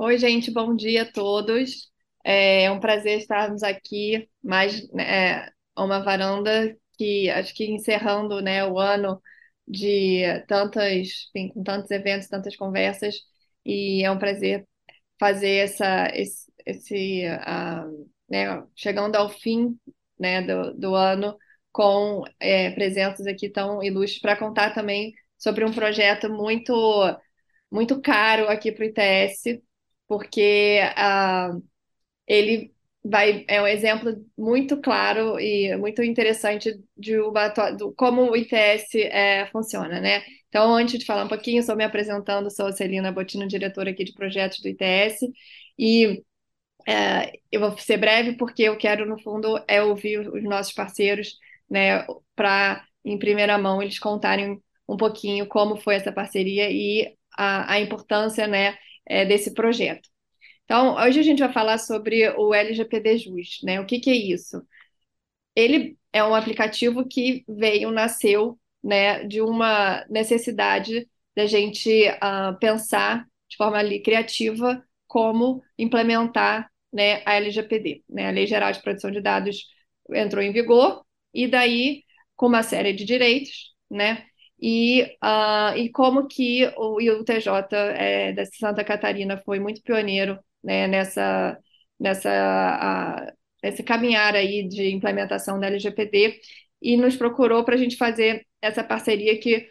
Oi, gente, bom dia a todos. É um prazer estarmos aqui, mais né, é, uma varanda que acho que encerrando, né, o ano de tantas, enfim, com tantos eventos, tantas conversas, e é um prazer fazer essa, esse, esse ah, né, chegando ao fim, né, do, do ano com é, aqui tão ilustres para contar também sobre um projeto muito muito caro aqui para o ITS porque uh, ele vai é um exemplo muito claro e muito interessante de uma, do, como o ITS é, funciona, né? Então, antes de falar um pouquinho, estou me apresentando, sou a Celina Botino, diretora aqui de projetos do ITS, e é, eu vou ser breve porque eu quero, no fundo, é ouvir os nossos parceiros, né, para, em primeira mão, eles contarem um pouquinho como foi essa parceria e a, a importância, né, é, desse projeto. Então, hoje a gente vai falar sobre o LGPD Jus, né? O que, que é isso? Ele é um aplicativo que veio, nasceu, né, de uma necessidade da gente uh, pensar de forma ali criativa como implementar né, a LGPD. Né? A Lei Geral de Proteção de Dados entrou em vigor, e daí, com uma série de direitos, né, e, uh, e como que o, o TJ é, da Santa Catarina foi muito pioneiro né, nessa, nessa a, esse caminhar aí de implementação da LGPD e nos procurou para a gente fazer essa parceria que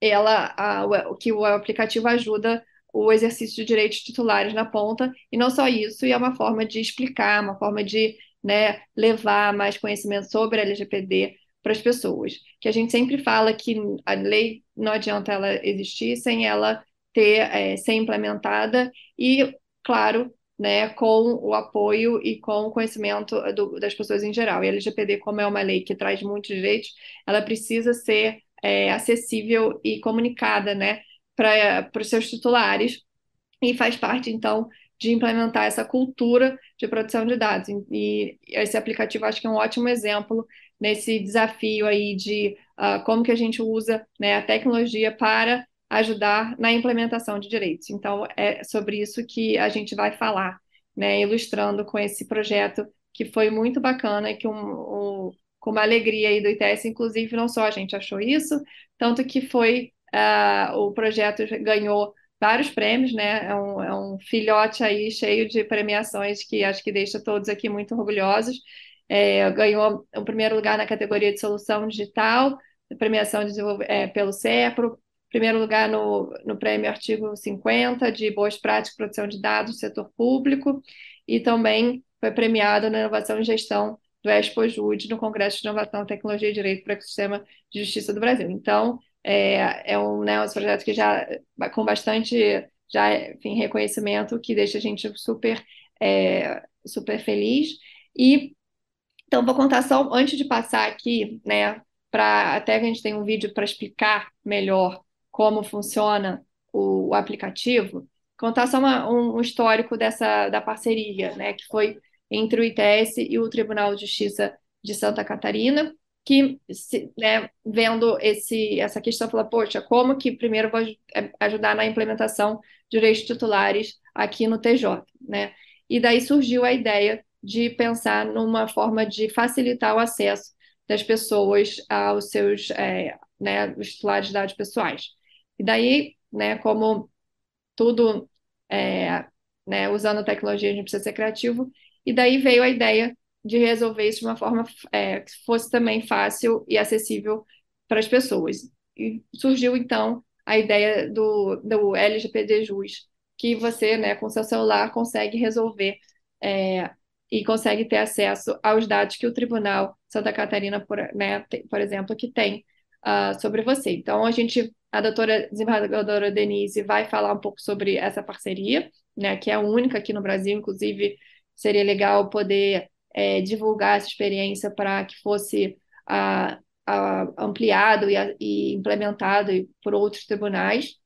ela a, que o aplicativo ajuda o exercício de direitos titulares na ponta. E não só isso e é uma forma de explicar uma forma de né, levar mais conhecimento sobre a LGPD para as pessoas. Que a gente sempre fala que a lei não adianta ela existir sem ela ter, é, ser implementada e, claro, né, com o apoio e com o conhecimento do, das pessoas em geral. E a LGPD, como é uma lei que traz muitos direitos, ela precisa ser é, acessível e comunicada né, para os seus titulares e faz parte, então, de implementar essa cultura de proteção de dados. E esse aplicativo acho que é um ótimo exemplo nesse desafio aí de uh, como que a gente usa né, a tecnologia para ajudar na implementação de direitos. Então, é sobre isso que a gente vai falar, né, ilustrando com esse projeto que foi muito bacana e que um, um, com uma alegria aí do ITS, inclusive, não só a gente achou isso, tanto que foi, uh, o projeto ganhou vários prêmios, né, é um, é um filhote aí cheio de premiações que acho que deixa todos aqui muito orgulhosos, é, ganhou o primeiro lugar na categoria de solução digital, premiação de é, pelo CEPRO, primeiro lugar no, no prêmio artigo 50 de boas práticas de produção de dados do setor público, e também foi premiado na inovação e gestão do ExpoJude no Congresso de Inovação, Tecnologia e Direito para o Ecossistema de Justiça do Brasil. Então, é, é um, né, um projeto que já com bastante já, enfim, reconhecimento que deixa a gente super, é, super feliz. E então, vou contar só, antes de passar aqui, né, para até que a gente tem um vídeo para explicar melhor como funciona o, o aplicativo, contar só uma, um, um, histórico dessa da parceria, né, que foi entre o ITS e o Tribunal de Justiça de Santa Catarina, que, se, né, vendo esse, essa questão, falou, poxa, como que primeiro vou é, ajudar na implementação de direitos titulares aqui no TJ, né? E daí surgiu a ideia de pensar numa forma de facilitar o acesso das pessoas aos seus é, né, os titulares de dados pessoais. E daí, né, como tudo, é, né, usando tecnologia, a gente precisa ser criativo, e daí veio a ideia de resolver isso de uma forma é, que fosse também fácil e acessível para as pessoas. E surgiu, então, a ideia do, do LGPD Jus, que você, né, com seu celular, consegue resolver é, e consegue ter acesso aos dados que o Tribunal Santa Catarina, por, né, por exemplo, que tem uh, sobre você. Então, a gente, a doutora desembargadora Denise vai falar um pouco sobre essa parceria, né, que é única aqui no Brasil, inclusive seria legal poder é, divulgar essa experiência para que fosse uh, uh, ampliado e, e implementado por outros tribunais,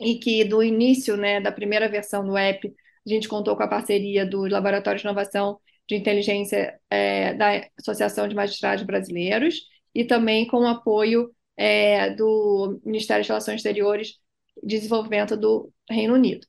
e que do início, né, da primeira versão do app, a gente contou com a parceria do Laboratório de Inovação de Inteligência é, da Associação de Magistrados Brasileiros e também com o apoio é, do Ministério de Relações Exteriores de Desenvolvimento do Reino Unido.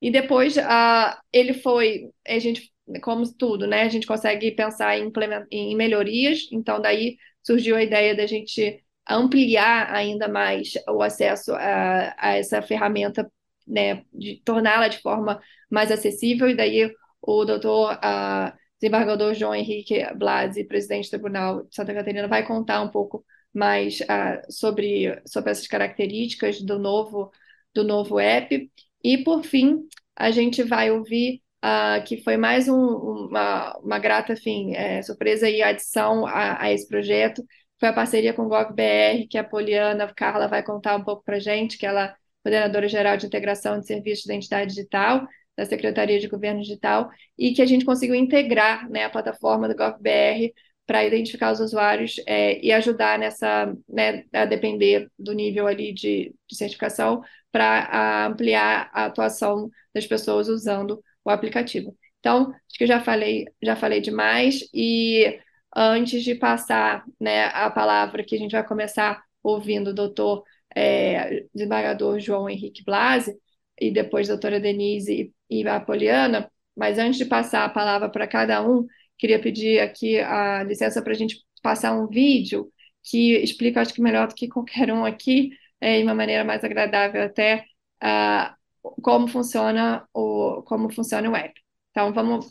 E depois uh, ele foi, a gente, como tudo, né? A gente consegue pensar em, em melhorias, então daí surgiu a ideia da gente ampliar ainda mais o acesso a, a essa ferramenta, né, de torná-la de forma mais acessível, e daí o doutor uh, desembargador João Henrique Blasi, presidente do Tribunal de Santa Catarina, vai contar um pouco mais uh, sobre, sobre essas características do novo, do novo app. E, por fim, a gente vai ouvir uh, que foi mais um, uma, uma grata é, surpresa e adição a, a esse projeto, foi a parceria com o GovBR, que a Poliana Carla vai contar um pouco para gente, que ela coordenadora geral de integração de serviços de identidade digital da Secretaria de Governo Digital, e que a gente conseguiu integrar né, a plataforma do GovBR para identificar os usuários é, e ajudar nessa, né, a depender do nível ali de, de certificação, para ampliar a atuação das pessoas usando o aplicativo. Então, acho que eu já falei, já falei demais, e antes de passar né, a palavra que a gente vai começar ouvindo o doutor é, desembargador João Henrique Blasi, e depois a doutora Denise e a Poliana, mas antes de passar a palavra para cada um, queria pedir aqui a licença para a gente passar um vídeo que explica, acho que melhor do que qualquer um aqui, é, de uma maneira mais agradável até, uh, como funciona o como funciona o app. Então, vamos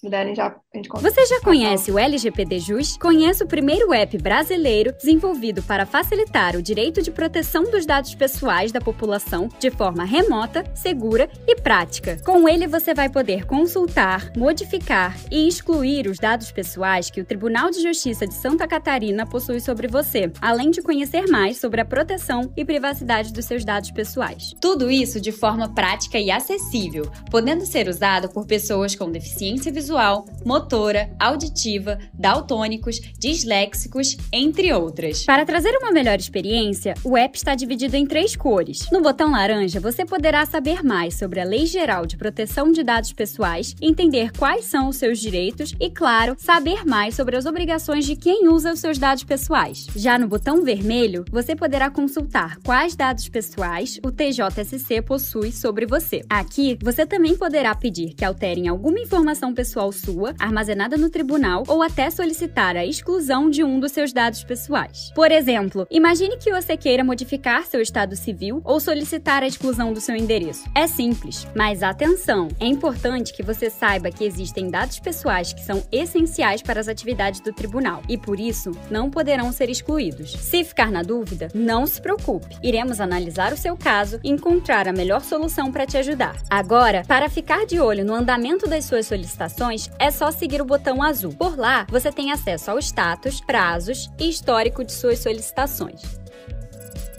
puderem já. Você já conhece o LGPD Jus? Conheça o primeiro app brasileiro desenvolvido para facilitar o direito de proteção dos dados pessoais da população de forma remota, segura e prática. Com ele, você vai poder consultar, modificar e excluir os dados pessoais que o Tribunal de Justiça de Santa Catarina possui sobre você, além de conhecer mais sobre a proteção e privacidade dos seus dados pessoais. Tudo isso de forma prática e acessível, podendo ser usado por pessoas com deficiência visual visual, motora, auditiva, daltônicos, disléxicos, entre outras. Para trazer uma melhor experiência, o app está dividido em três cores. No botão laranja, você poderá saber mais sobre a Lei Geral de Proteção de Dados Pessoais, entender quais são os seus direitos e, claro, saber mais sobre as obrigações de quem usa os seus dados pessoais. Já no botão vermelho, você poderá consultar quais dados pessoais o TJSC possui sobre você. Aqui, você também poderá pedir que alterem alguma informação pessoal pessoal sua, armazenada no tribunal, ou até solicitar a exclusão de um dos seus dados pessoais. Por exemplo, imagine que você queira modificar seu estado civil ou solicitar a exclusão do seu endereço. É simples, mas atenção! É importante que você saiba que existem dados pessoais que são essenciais para as atividades do tribunal e, por isso, não poderão ser excluídos. Se ficar na dúvida, não se preocupe. Iremos analisar o seu caso e encontrar a melhor solução para te ajudar. Agora, para ficar de olho no andamento das suas solicitações, é só seguir o botão azul. Por lá, você tem acesso ao status, prazos e histórico de suas solicitações.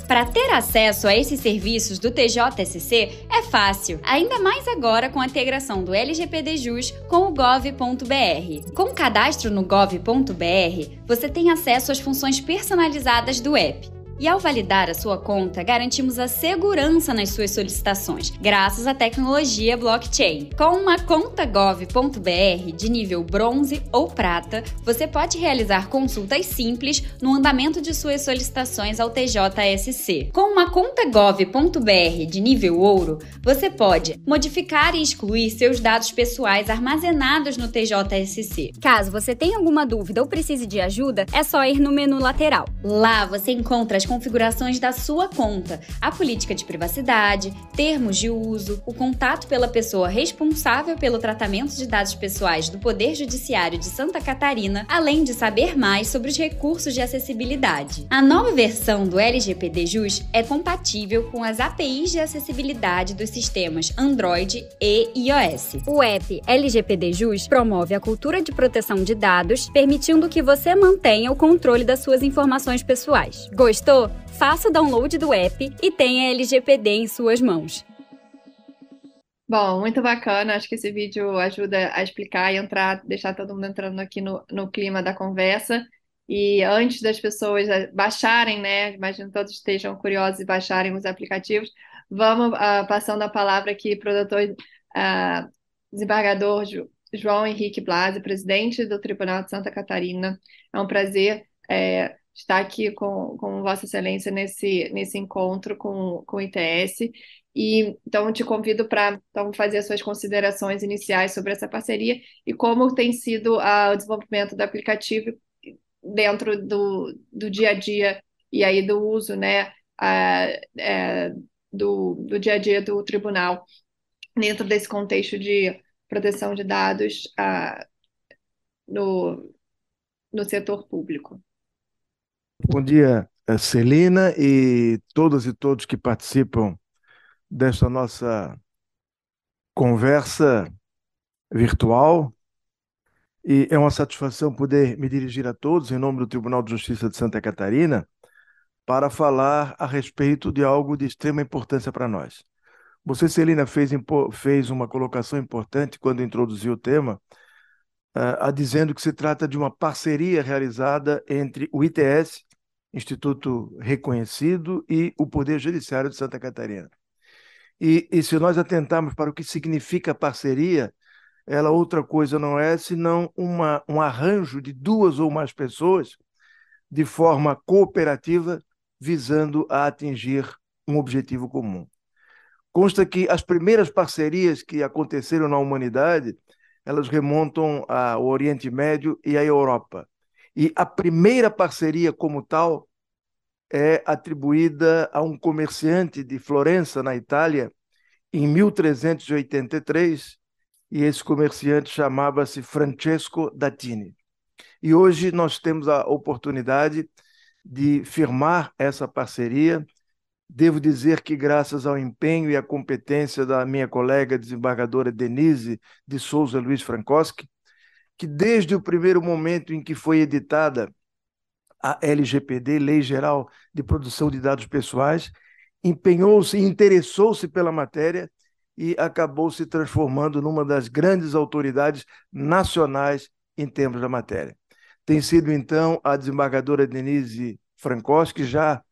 Para ter acesso a esses serviços do TJSC é fácil, ainda mais agora com a integração do LGPD Jus com o gov.br. Com o cadastro no gov.br, você tem acesso às funções personalizadas do app e ao validar a sua conta, garantimos a segurança nas suas solicitações, graças à tecnologia blockchain. Com uma conta gov.br de nível bronze ou prata, você pode realizar consultas simples no andamento de suas solicitações ao TJSC. Com uma conta gov.br de nível ouro, você pode modificar e excluir seus dados pessoais armazenados no TJSC. Caso você tenha alguma dúvida ou precise de ajuda, é só ir no menu lateral. Lá você encontra as configurações da sua conta, a política de privacidade, termos de uso, o contato pela pessoa responsável pelo tratamento de dados pessoais do Poder Judiciário de Santa Catarina, além de saber mais sobre os recursos de acessibilidade. A nova versão do LGPD JUS é compatível com as APIs de acessibilidade dos sistemas Android e iOS. O app LGPD JUS promove a cultura de proteção de dados, permitindo que você mantenha o controle das suas informações pessoais. Gostou? Gostou? Faça o download do app e tenha LGPD em suas mãos. Bom, muito bacana. Acho que esse vídeo ajuda a explicar e entrar, deixar todo mundo entrando aqui no, no clima da conversa. E antes das pessoas baixarem, né? Imagino que todos estejam curiosos e baixarem os aplicativos. Vamos uh, passando a palavra aqui para o doutor uh, desembargador João Henrique Blasi, presidente do Tribunal de Santa Catarina. É um prazer é, estar aqui com, com Vossa Excelência nesse, nesse encontro com, com o ITS. E então te convido para então, fazer as suas considerações iniciais sobre essa parceria e como tem sido uh, o desenvolvimento do aplicativo dentro do, do dia a dia e aí do uso, né, uh, do, do dia a dia do tribunal dentro desse contexto de proteção de dados uh, no, no setor público. Bom dia, eh, Celina e todas e todos que participam desta nossa conversa virtual. E é uma satisfação poder me dirigir a todos em nome do Tribunal de Justiça de Santa Catarina para falar a respeito de algo de extrema importância para nós. Você, Celina, fez, fez uma colocação importante quando introduziu o tema, uh, dizendo que se trata de uma parceria realizada entre o ITS, Instituto Reconhecido, e o Poder Judiciário de Santa Catarina. E, e se nós atentarmos para o que significa parceria, ela outra coisa não é senão uma, um arranjo de duas ou mais pessoas de forma cooperativa, visando a atingir um objetivo comum. Consta que as primeiras parcerias que aconteceram na humanidade, elas remontam ao Oriente Médio e à Europa. E a primeira parceria como tal é atribuída a um comerciante de Florença, na Itália, em 1383, e esse comerciante chamava-se Francesco Dattini. E hoje nós temos a oportunidade de firmar essa parceria. Devo dizer que, graças ao empenho e à competência da minha colega desembargadora Denise de Souza Luiz Frankowski, que desde o primeiro momento em que foi editada a LGPD, Lei Geral de Proteção de Dados Pessoais, empenhou-se, interessou-se pela matéria e acabou se transformando numa das grandes autoridades nacionais em termos da matéria. Tem sido, então, a desembargadora Denise Frankowski já há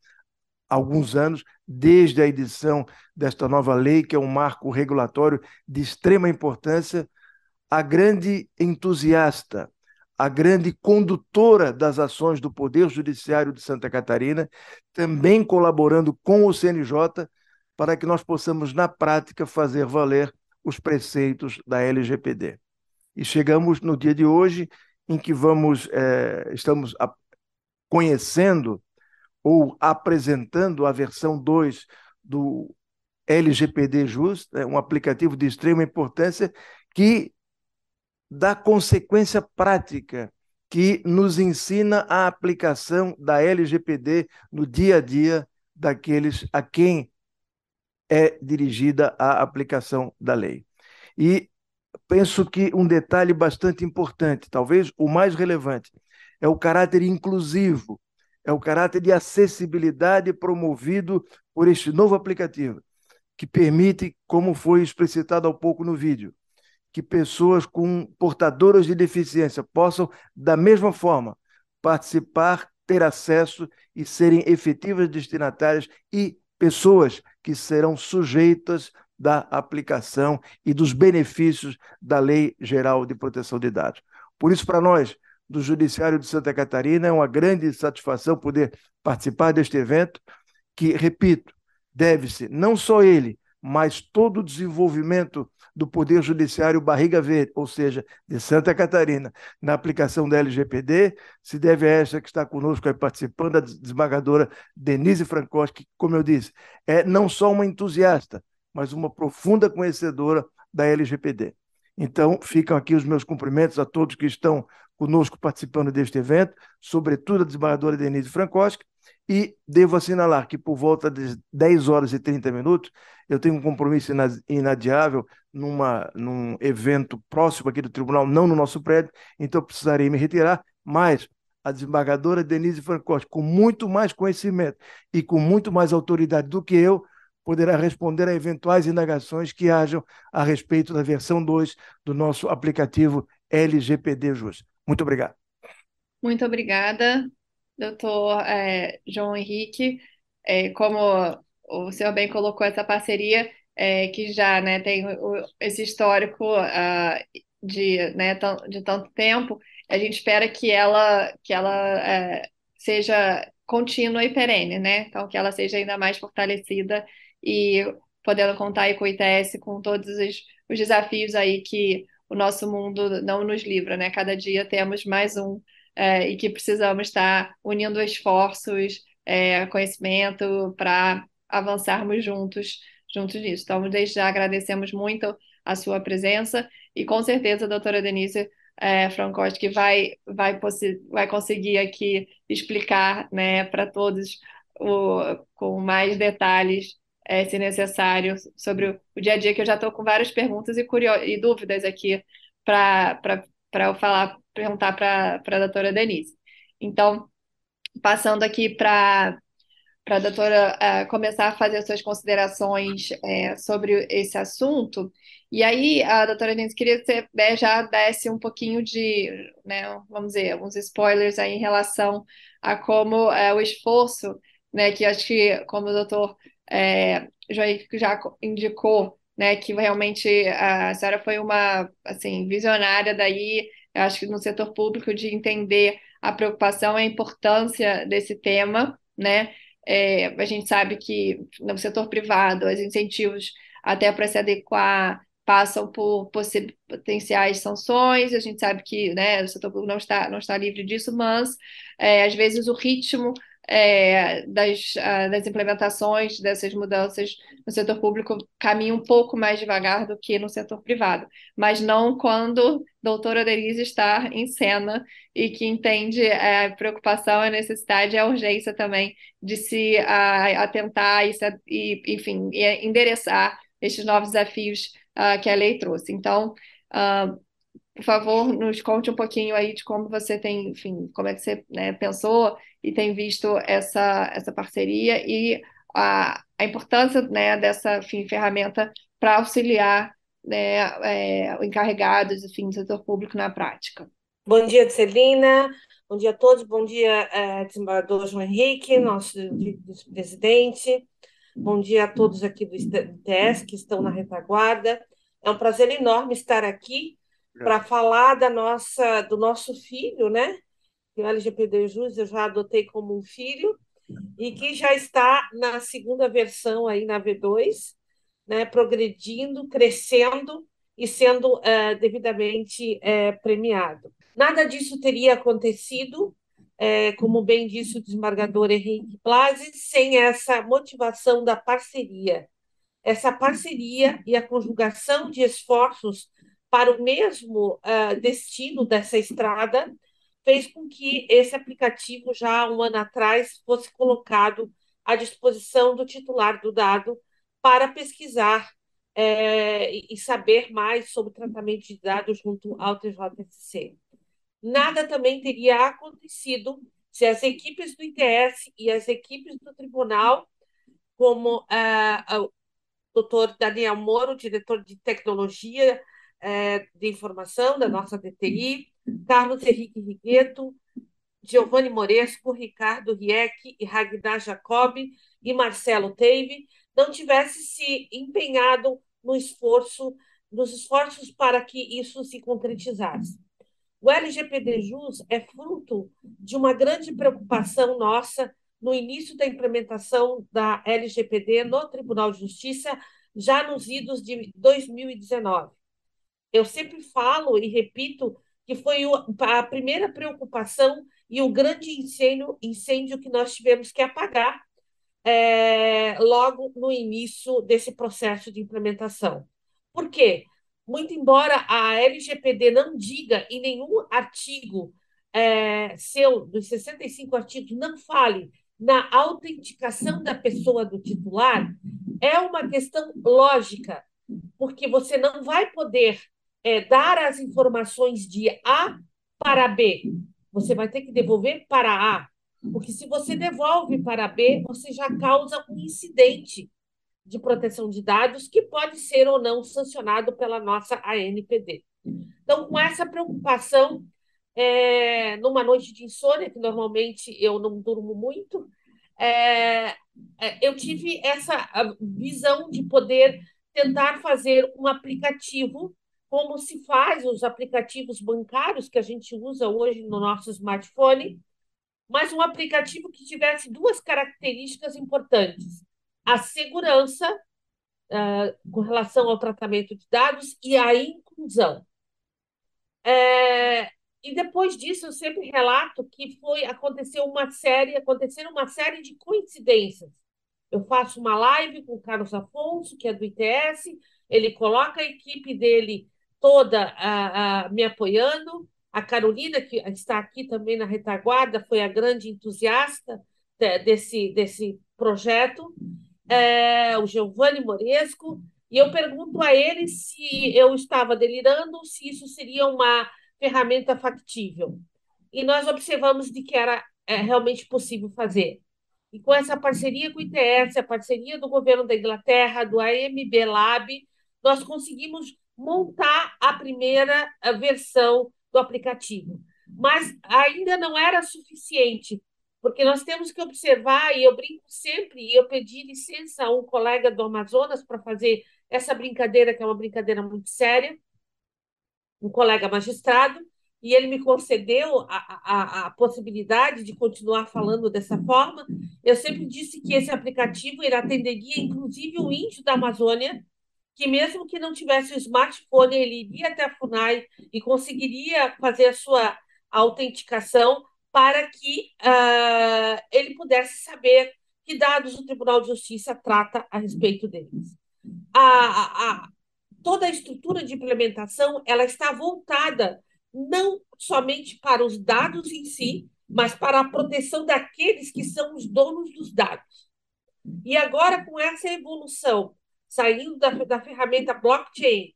alguns anos, desde a edição desta nova lei, que é um marco regulatório de extrema importância, a grande entusiasta a grande condutora das ações do Poder Judiciário de Santa Catarina, também colaborando com o CNJ para que nós possamos, na prática, fazer valer os preceitos da LGPD. E chegamos no dia de hoje em que vamos, é, estamos a, conhecendo ou apresentando a versão 2 do LGPD Just, né, um aplicativo de extrema importância que da consequência prática que nos ensina a aplicação da LGPD no dia a dia daqueles a quem é dirigida a aplicação da lei. E penso que um detalhe bastante importante, talvez o mais relevante, é o caráter inclusivo, é o caráter de acessibilidade promovido por este novo aplicativo, que permite, como foi explicitado há pouco no vídeo, que pessoas com portadoras de deficiência possam, da mesma forma, participar, ter acesso e serem efetivas destinatárias e pessoas que serão sujeitas da aplicação e dos benefícios da Lei Geral de Proteção de Dados. Por isso, para nós, do Judiciário de Santa Catarina, é uma grande satisfação poder participar deste evento, que, repito, deve-se não só ele, mas todo o desenvolvimento do Poder Judiciário Barriga Verde, ou seja, de Santa Catarina, na aplicação da LGPD, se deve a esta que está conosco aí participando, a desembargadora Denise Frankowski, que, como eu disse, é não só uma entusiasta, mas uma profunda conhecedora da LGPD. Então, ficam aqui os meus cumprimentos a todos que estão conosco participando deste evento, sobretudo a desembargadora Denise Frankowski, e devo assinalar que por volta de 10 horas e 30 minutos, eu tenho um compromisso inadiável numa, num evento próximo aqui do tribunal, não no nosso prédio, então precisarei me retirar, mas a desembargadora Denise Francotti, com muito mais conhecimento e com muito mais autoridade do que eu, poderá responder a eventuais indagações que hajam a respeito da versão 2 do nosso aplicativo LGPD JUS. Muito obrigado. Muito obrigada doutor é, João Henrique, é, como o senhor bem colocou essa parceria, é, que já né, tem o, esse histórico uh, de, né, de tanto tempo, a gente espera que ela, que ela é, seja contínua e perene, né? Então, que ela seja ainda mais fortalecida e podendo contar aí com o ITS, com todos os, os desafios aí que o nosso mundo não nos livra, né? Cada dia temos mais um é, e que precisamos estar unindo esforços, é, conhecimento para avançarmos juntos, juntos nisso. Então, desde já agradecemos muito a sua presença e com certeza a doutora Denise é, Francotti vai, vai, vai conseguir aqui explicar né, para todos o, com mais detalhes, é, se necessário, sobre o, o, dia a dia, que eu já estou com várias perguntas e, e dúvidas aqui para eu falar, perguntar para a doutora Denise. Então, passando aqui para para a doutora uh, começar a fazer suas considerações uh, sobre esse assunto. E aí, a doutora Denise queria que você né, já desse um pouquinho de, né, vamos dizer, uns spoilers aí em relação a como uh, o esforço, né, que acho que, como o doutor já indicou, né, que realmente a senhora foi uma, assim, visionária daí, acho que no setor público, de entender a preocupação e a importância desse tema, né, é, a gente sabe que no setor privado, os incentivos até para se adequar passam por potenciais sanções, a gente sabe que né, o setor público não está, não está livre disso, mas é, às vezes o ritmo é, das, das implementações dessas mudanças no setor público caminha um pouco mais devagar do que no setor privado, mas não quando doutora Denise está em cena e que entende é, a preocupação, a necessidade e a urgência também de se a, atentar e, e, enfim, endereçar estes novos desafios uh, que a lei trouxe. Então, uh, por favor, nos conte um pouquinho aí de como você tem, enfim, como é que você né, pensou e tem visto essa, essa parceria e a, a importância né, dessa enfim, ferramenta para auxiliar né, é, encarregados enfim, do setor público na prática. Bom dia, Celina. Bom dia a todos. Bom dia, é, desembargador João Henrique, nosso presidente. Bom dia a todos aqui do ITS que estão na retaguarda. É um prazer enorme estar aqui para falar da nossa, do nosso filho, né? o LGPD Jus eu já adotei como um filho, e que já está na segunda versão aí na V2, né, progredindo, crescendo e sendo uh, devidamente uh, premiado. Nada disso teria acontecido, uh, como bem disse o desembargador Henrique Blasi, sem essa motivação da parceria. Essa parceria e a conjugação de esforços para o mesmo destino dessa estrada fez com que esse aplicativo, já um ano atrás, fosse colocado à disposição do titular do dado para pesquisar é, e saber mais sobre o tratamento de dados junto ao TJSC. Nada também teria acontecido se as equipes do ITS e as equipes do tribunal, como é, o doutor Daniel Moro, diretor de tecnologia é, de informação da nossa DTI, Carlos Henrique Rigueto, Giovanni Moresco, Ricardo Rieck e Ragnar Jacob e Marcelo Teive não tivesse se empenhado no esforço, nos esforços para que isso se concretizasse. O LGPD Jus é fruto de uma grande preocupação nossa no início da implementação da LGPD no Tribunal de Justiça, já nos idos de 2019. Eu sempre falo e repito que foi a primeira preocupação e o grande incêndio, incêndio que nós tivemos que apagar é, logo no início desse processo de implementação. Por quê? Muito embora a LGPD não diga em nenhum artigo é, seu, dos 65 artigos, não fale na autenticação da pessoa do titular, é uma questão lógica, porque você não vai poder é, dar as informações de A para B, você vai ter que devolver para A. Porque se você devolve para B, você já causa um incidente de proteção de dados que pode ser ou não sancionado pela nossa ANPD. Então, com essa preocupação, é, numa noite de insônia, que normalmente eu não durmo muito, é, é, eu tive essa visão de poder tentar fazer um aplicativo como se faz os aplicativos bancários que a gente usa hoje no nosso smartphone, mas um aplicativo que tivesse duas características importantes: a segurança uh, com relação ao tratamento de dados e à inclusão. É, e depois disso, eu sempre relato que foi aconteceu uma série, aconteceram uma série de coincidências. Eu faço uma live com o Carlos Afonso, que é do ITS, ele coloca a equipe dele toda a, a, me apoiando. A Carolina, que está aqui também na retaguarda, foi a grande entusiasta desse, desse projeto. É, o Giovanni Moresco, e eu pergunto a ele se eu estava delirando, se isso seria uma ferramenta factível. E nós observamos de que era é, realmente possível fazer. E com essa parceria com o ITS, a parceria do governo da Inglaterra, do AMB Lab, nós conseguimos montar a primeira versão do aplicativo. Mas ainda não era suficiente, porque nós temos que observar, e eu brinco sempre, e eu pedi licença a um colega do Amazonas para fazer essa brincadeira, que é uma brincadeira muito séria, um colega magistrado, e ele me concedeu a, a, a, possibilidade de continuar falando dessa forma. Eu sempre disse que esse aplicativo ele atenderia, inclusive, o índio da Amazônia, que mesmo que não tivesse o smartphone, ele iria até a FUNAI e conseguiria fazer a sua autenticação para que uh, ele pudesse saber que dados o Tribunal de Justiça trata a respeito deles. A, a, toda a estrutura de implementação ela está voltada não somente para os dados em si, mas para a proteção daqueles que são os donos dos dados. E agora, com essa evolução, saindo da, da ferramenta blockchain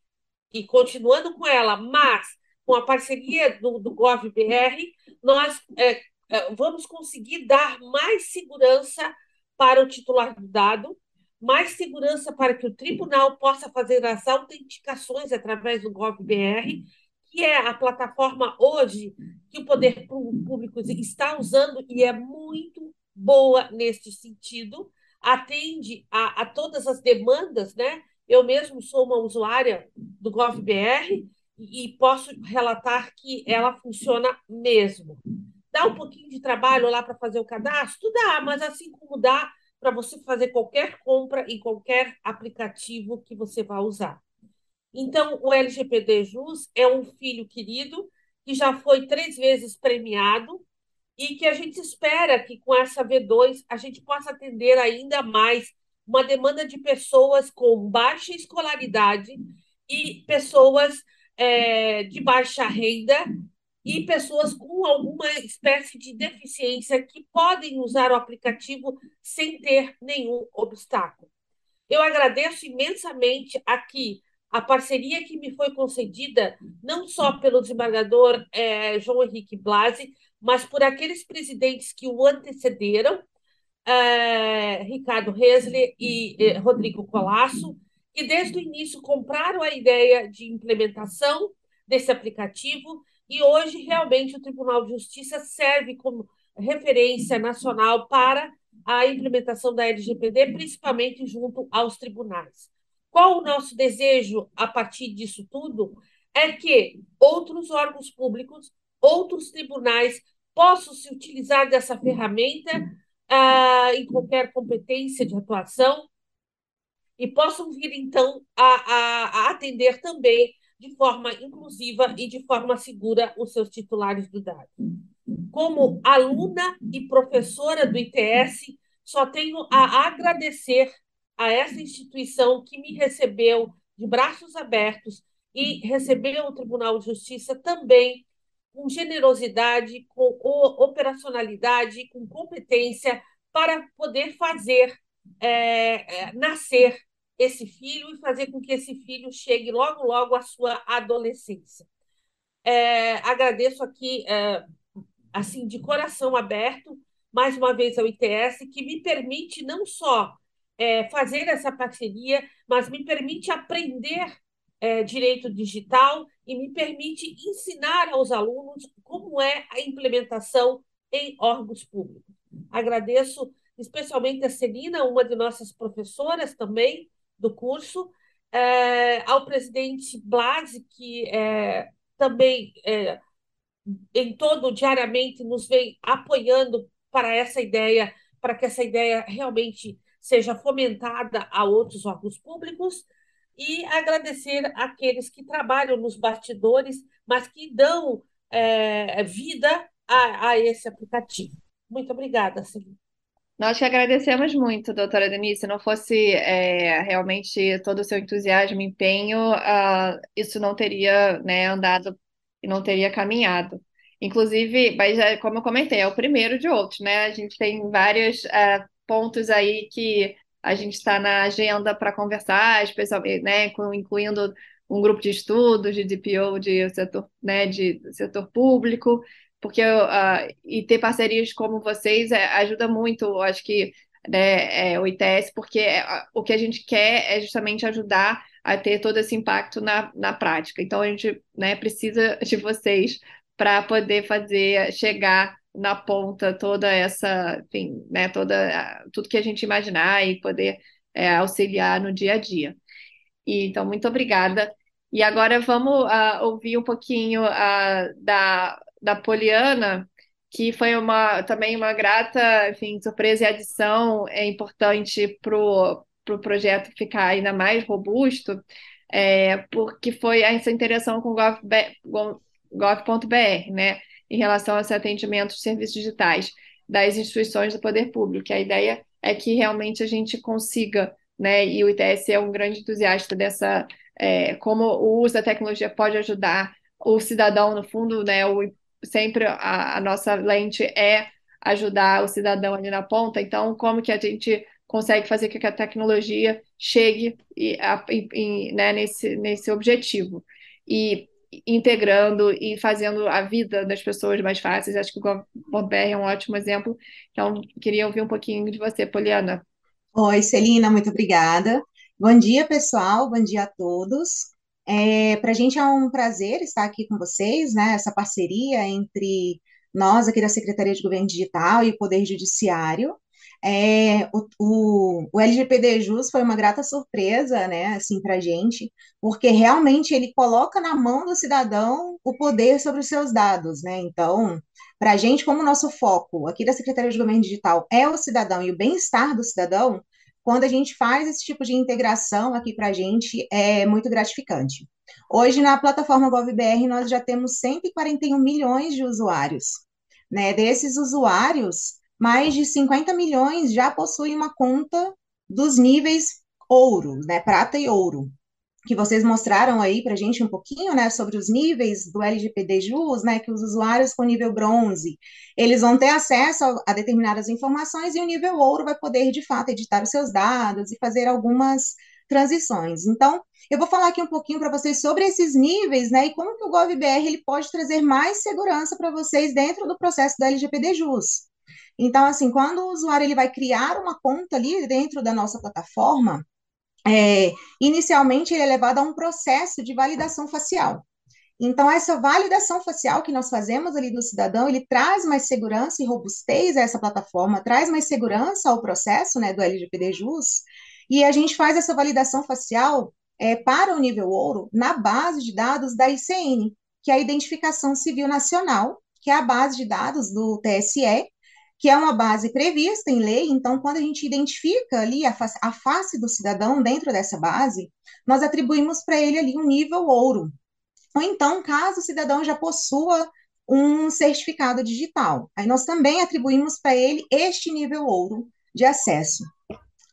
e continuando com ela, mas com a parceria do, do GovBR, nós é, é, vamos conseguir dar mais segurança para o titular do dado, mais segurança para que o tribunal possa fazer as autenticações através do GovBR, que é a plataforma hoje que o poder público está usando e é muito boa neste sentido, atende a, a todas as demandas, né? Eu mesmo sou uma usuária do GovBR e posso relatar que ela funciona mesmo. Dá um pouquinho de trabalho lá para fazer o cadastro? Dá, mas assim como dá para você fazer qualquer compra em qualquer aplicativo que você vá usar. Então, o LGPD Jus é um filho querido que já foi três vezes premiado e que a gente espera que com essa V2 a gente possa atender ainda mais uma demanda de pessoas com baixa escolaridade e pessoas é, de baixa renda e pessoas com alguma espécie de deficiência que podem usar o aplicativo sem ter nenhum obstáculo. Eu agradeço imensamente aqui a parceria que me foi concedida, não só pelo desembargador é, João Henrique Blasi, mas por aqueles presidentes que o antecederam, é, Ricardo Resle e é, Rodrigo Colasso, que desde o início compraram a ideia de implementação desse aplicativo e hoje, realmente, o Tribunal de Justiça serve como referência nacional para a implementação da LGPD, principalmente junto aos tribunais. Qual o nosso desejo a partir disso tudo? É que outros órgãos públicos, outros tribunais possam se utilizar dessa ferramenta ah, em qualquer competência de atuação e possam vir, então, a, a, a atender também de forma inclusiva e de forma segura os seus titulares do dado. Como aluna e professora do ITS, só tenho a agradecer a essa instituição que me recebeu de braços abertos e recebeu o Tribunal de Justiça também com generosidade, com operacionalidade, com competência para poder fazer é, é, nascer esse filho e fazer com que esse filho chegue logo, logo à sua adolescência. É, agradeço aqui, é, assim, de coração aberto, mais uma vez ao ITS, que me permite não só é, fazer essa parceria, mas me permite aprender é, direito digital e me permite ensinar aos alunos como é a implementação em órgãos públicos. Agradeço especialmente a Celina, uma de nossas professoras também, do curso, é, ao presidente Blasi, que é, também é, em todo diariamente nos vem apoiando para essa ideia, para que essa ideia realmente seja fomentada a outros órgãos públicos e agradecer aqueles que trabalham nos bastidores, mas que dão é, vida a, a, esse aplicativo. Muito obrigada, Celina. Nós que agradecemos muito, doutora Denise. Se não fosse é, realmente todo o seu entusiasmo e empenho, uh, isso não teria né, andado e não teria caminhado. Inclusive, mas é, como eu comentei, é o primeiro de outros, né? A gente tem vários uh, pontos aí que a gente está na agenda para conversar, especialmente, né, incluindo um grupo de estudos de DPO de setor, né, de setor público, porque uh, e ter parcerias como vocês é, ajuda muito, acho que né, é, o ITS, porque é, o que a gente quer é justamente ajudar a ter todo esse impacto na, na prática. Então a gente né, precisa de vocês para poder fazer chegar na ponta toda essa, enfim, né, toda tudo que a gente imaginar e poder é, auxiliar no dia a dia. E, então, muito obrigada. E agora vamos uh, ouvir um pouquinho uh, da, da Poliana, que foi uma, também uma grata, enfim, surpresa e adição é importante para o pro projeto ficar ainda mais robusto, é, porque foi essa interação com gov.br, gov né? Em relação a esse atendimento de serviços digitais das instituições do poder público. A ideia é que realmente a gente consiga, né, e o ITS é um grande entusiasta dessa, é, como o uso da tecnologia pode ajudar o cidadão, no fundo, né, o, sempre a, a nossa lente é ajudar o cidadão ali na ponta, então como que a gente consegue fazer com que a tecnologia chegue e, a, né, nesse, nesse objetivo. E integrando e fazendo a vida das pessoas mais fáceis. Acho que o GovBR é um ótimo exemplo. Então, queria ouvir um pouquinho de você, Poliana. Oi, Celina, muito obrigada. Bom dia, pessoal, bom dia a todos. É, Para a gente é um prazer estar aqui com vocês, né? Essa parceria entre nós aqui da Secretaria de Governo Digital e o Poder Judiciário. É, o, o, o LGPD Jus foi uma grata surpresa, né, assim, para a gente, porque realmente ele coloca na mão do cidadão o poder sobre os seus dados, né? Então, para a gente, como nosso foco aqui da Secretaria de Governo Digital é o cidadão e o bem-estar do cidadão, quando a gente faz esse tipo de integração aqui para a gente, é muito gratificante. Hoje, na plataforma GovBR, nós já temos 141 milhões de usuários. Né? Desses usuários, mais de 50 milhões já possuem uma conta dos níveis ouro, né, prata e ouro, que vocês mostraram aí para a gente um pouquinho, né, sobre os níveis do LGPD JUS, né, que os usuários com nível bronze, eles vão ter acesso a, a determinadas informações e o nível ouro vai poder, de fato, editar os seus dados e fazer algumas transições. Então, eu vou falar aqui um pouquinho para vocês sobre esses níveis, né, e como que o GovBR ele pode trazer mais segurança para vocês dentro do processo do LGPD JUS. Então, assim, quando o usuário ele vai criar uma conta ali dentro da nossa plataforma, é, inicialmente ele é levado a um processo de validação facial. Então, essa validação facial que nós fazemos ali do cidadão, ele traz mais segurança e robustez a essa plataforma, traz mais segurança ao processo né, do LGPD JUS, e a gente faz essa validação facial é, para o nível ouro na base de dados da ICN, que é a Identificação Civil Nacional, que é a base de dados do TSE, que é uma base prevista em lei, então, quando a gente identifica ali a face, a face do cidadão dentro dessa base, nós atribuímos para ele ali um nível ouro. Ou então, caso o cidadão já possua um certificado digital, aí nós também atribuímos para ele este nível ouro de acesso.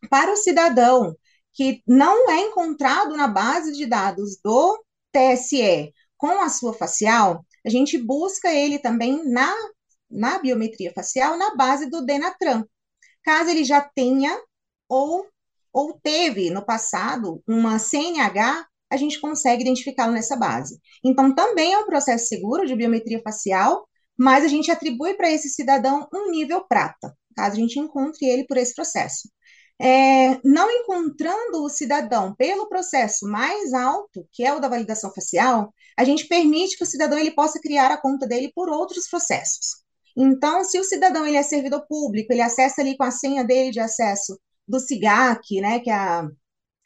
Para o cidadão que não é encontrado na base de dados do TSE com a sua facial, a gente busca ele também na na biometria facial na base do Denatran. Caso ele já tenha ou, ou teve no passado uma CNH, a gente consegue identificá-lo nessa base. Então, também é um processo seguro de biometria facial, mas a gente atribui para esse cidadão um nível prata, caso a gente encontre ele por esse processo. É, não encontrando o cidadão pelo processo mais alto, que é o da validação facial, a gente permite que o cidadão ele possa criar a conta dele por outros processos. Então, se o cidadão ele é servidor público, ele acessa ali com a senha dele de acesso do SIGAC, né, que é a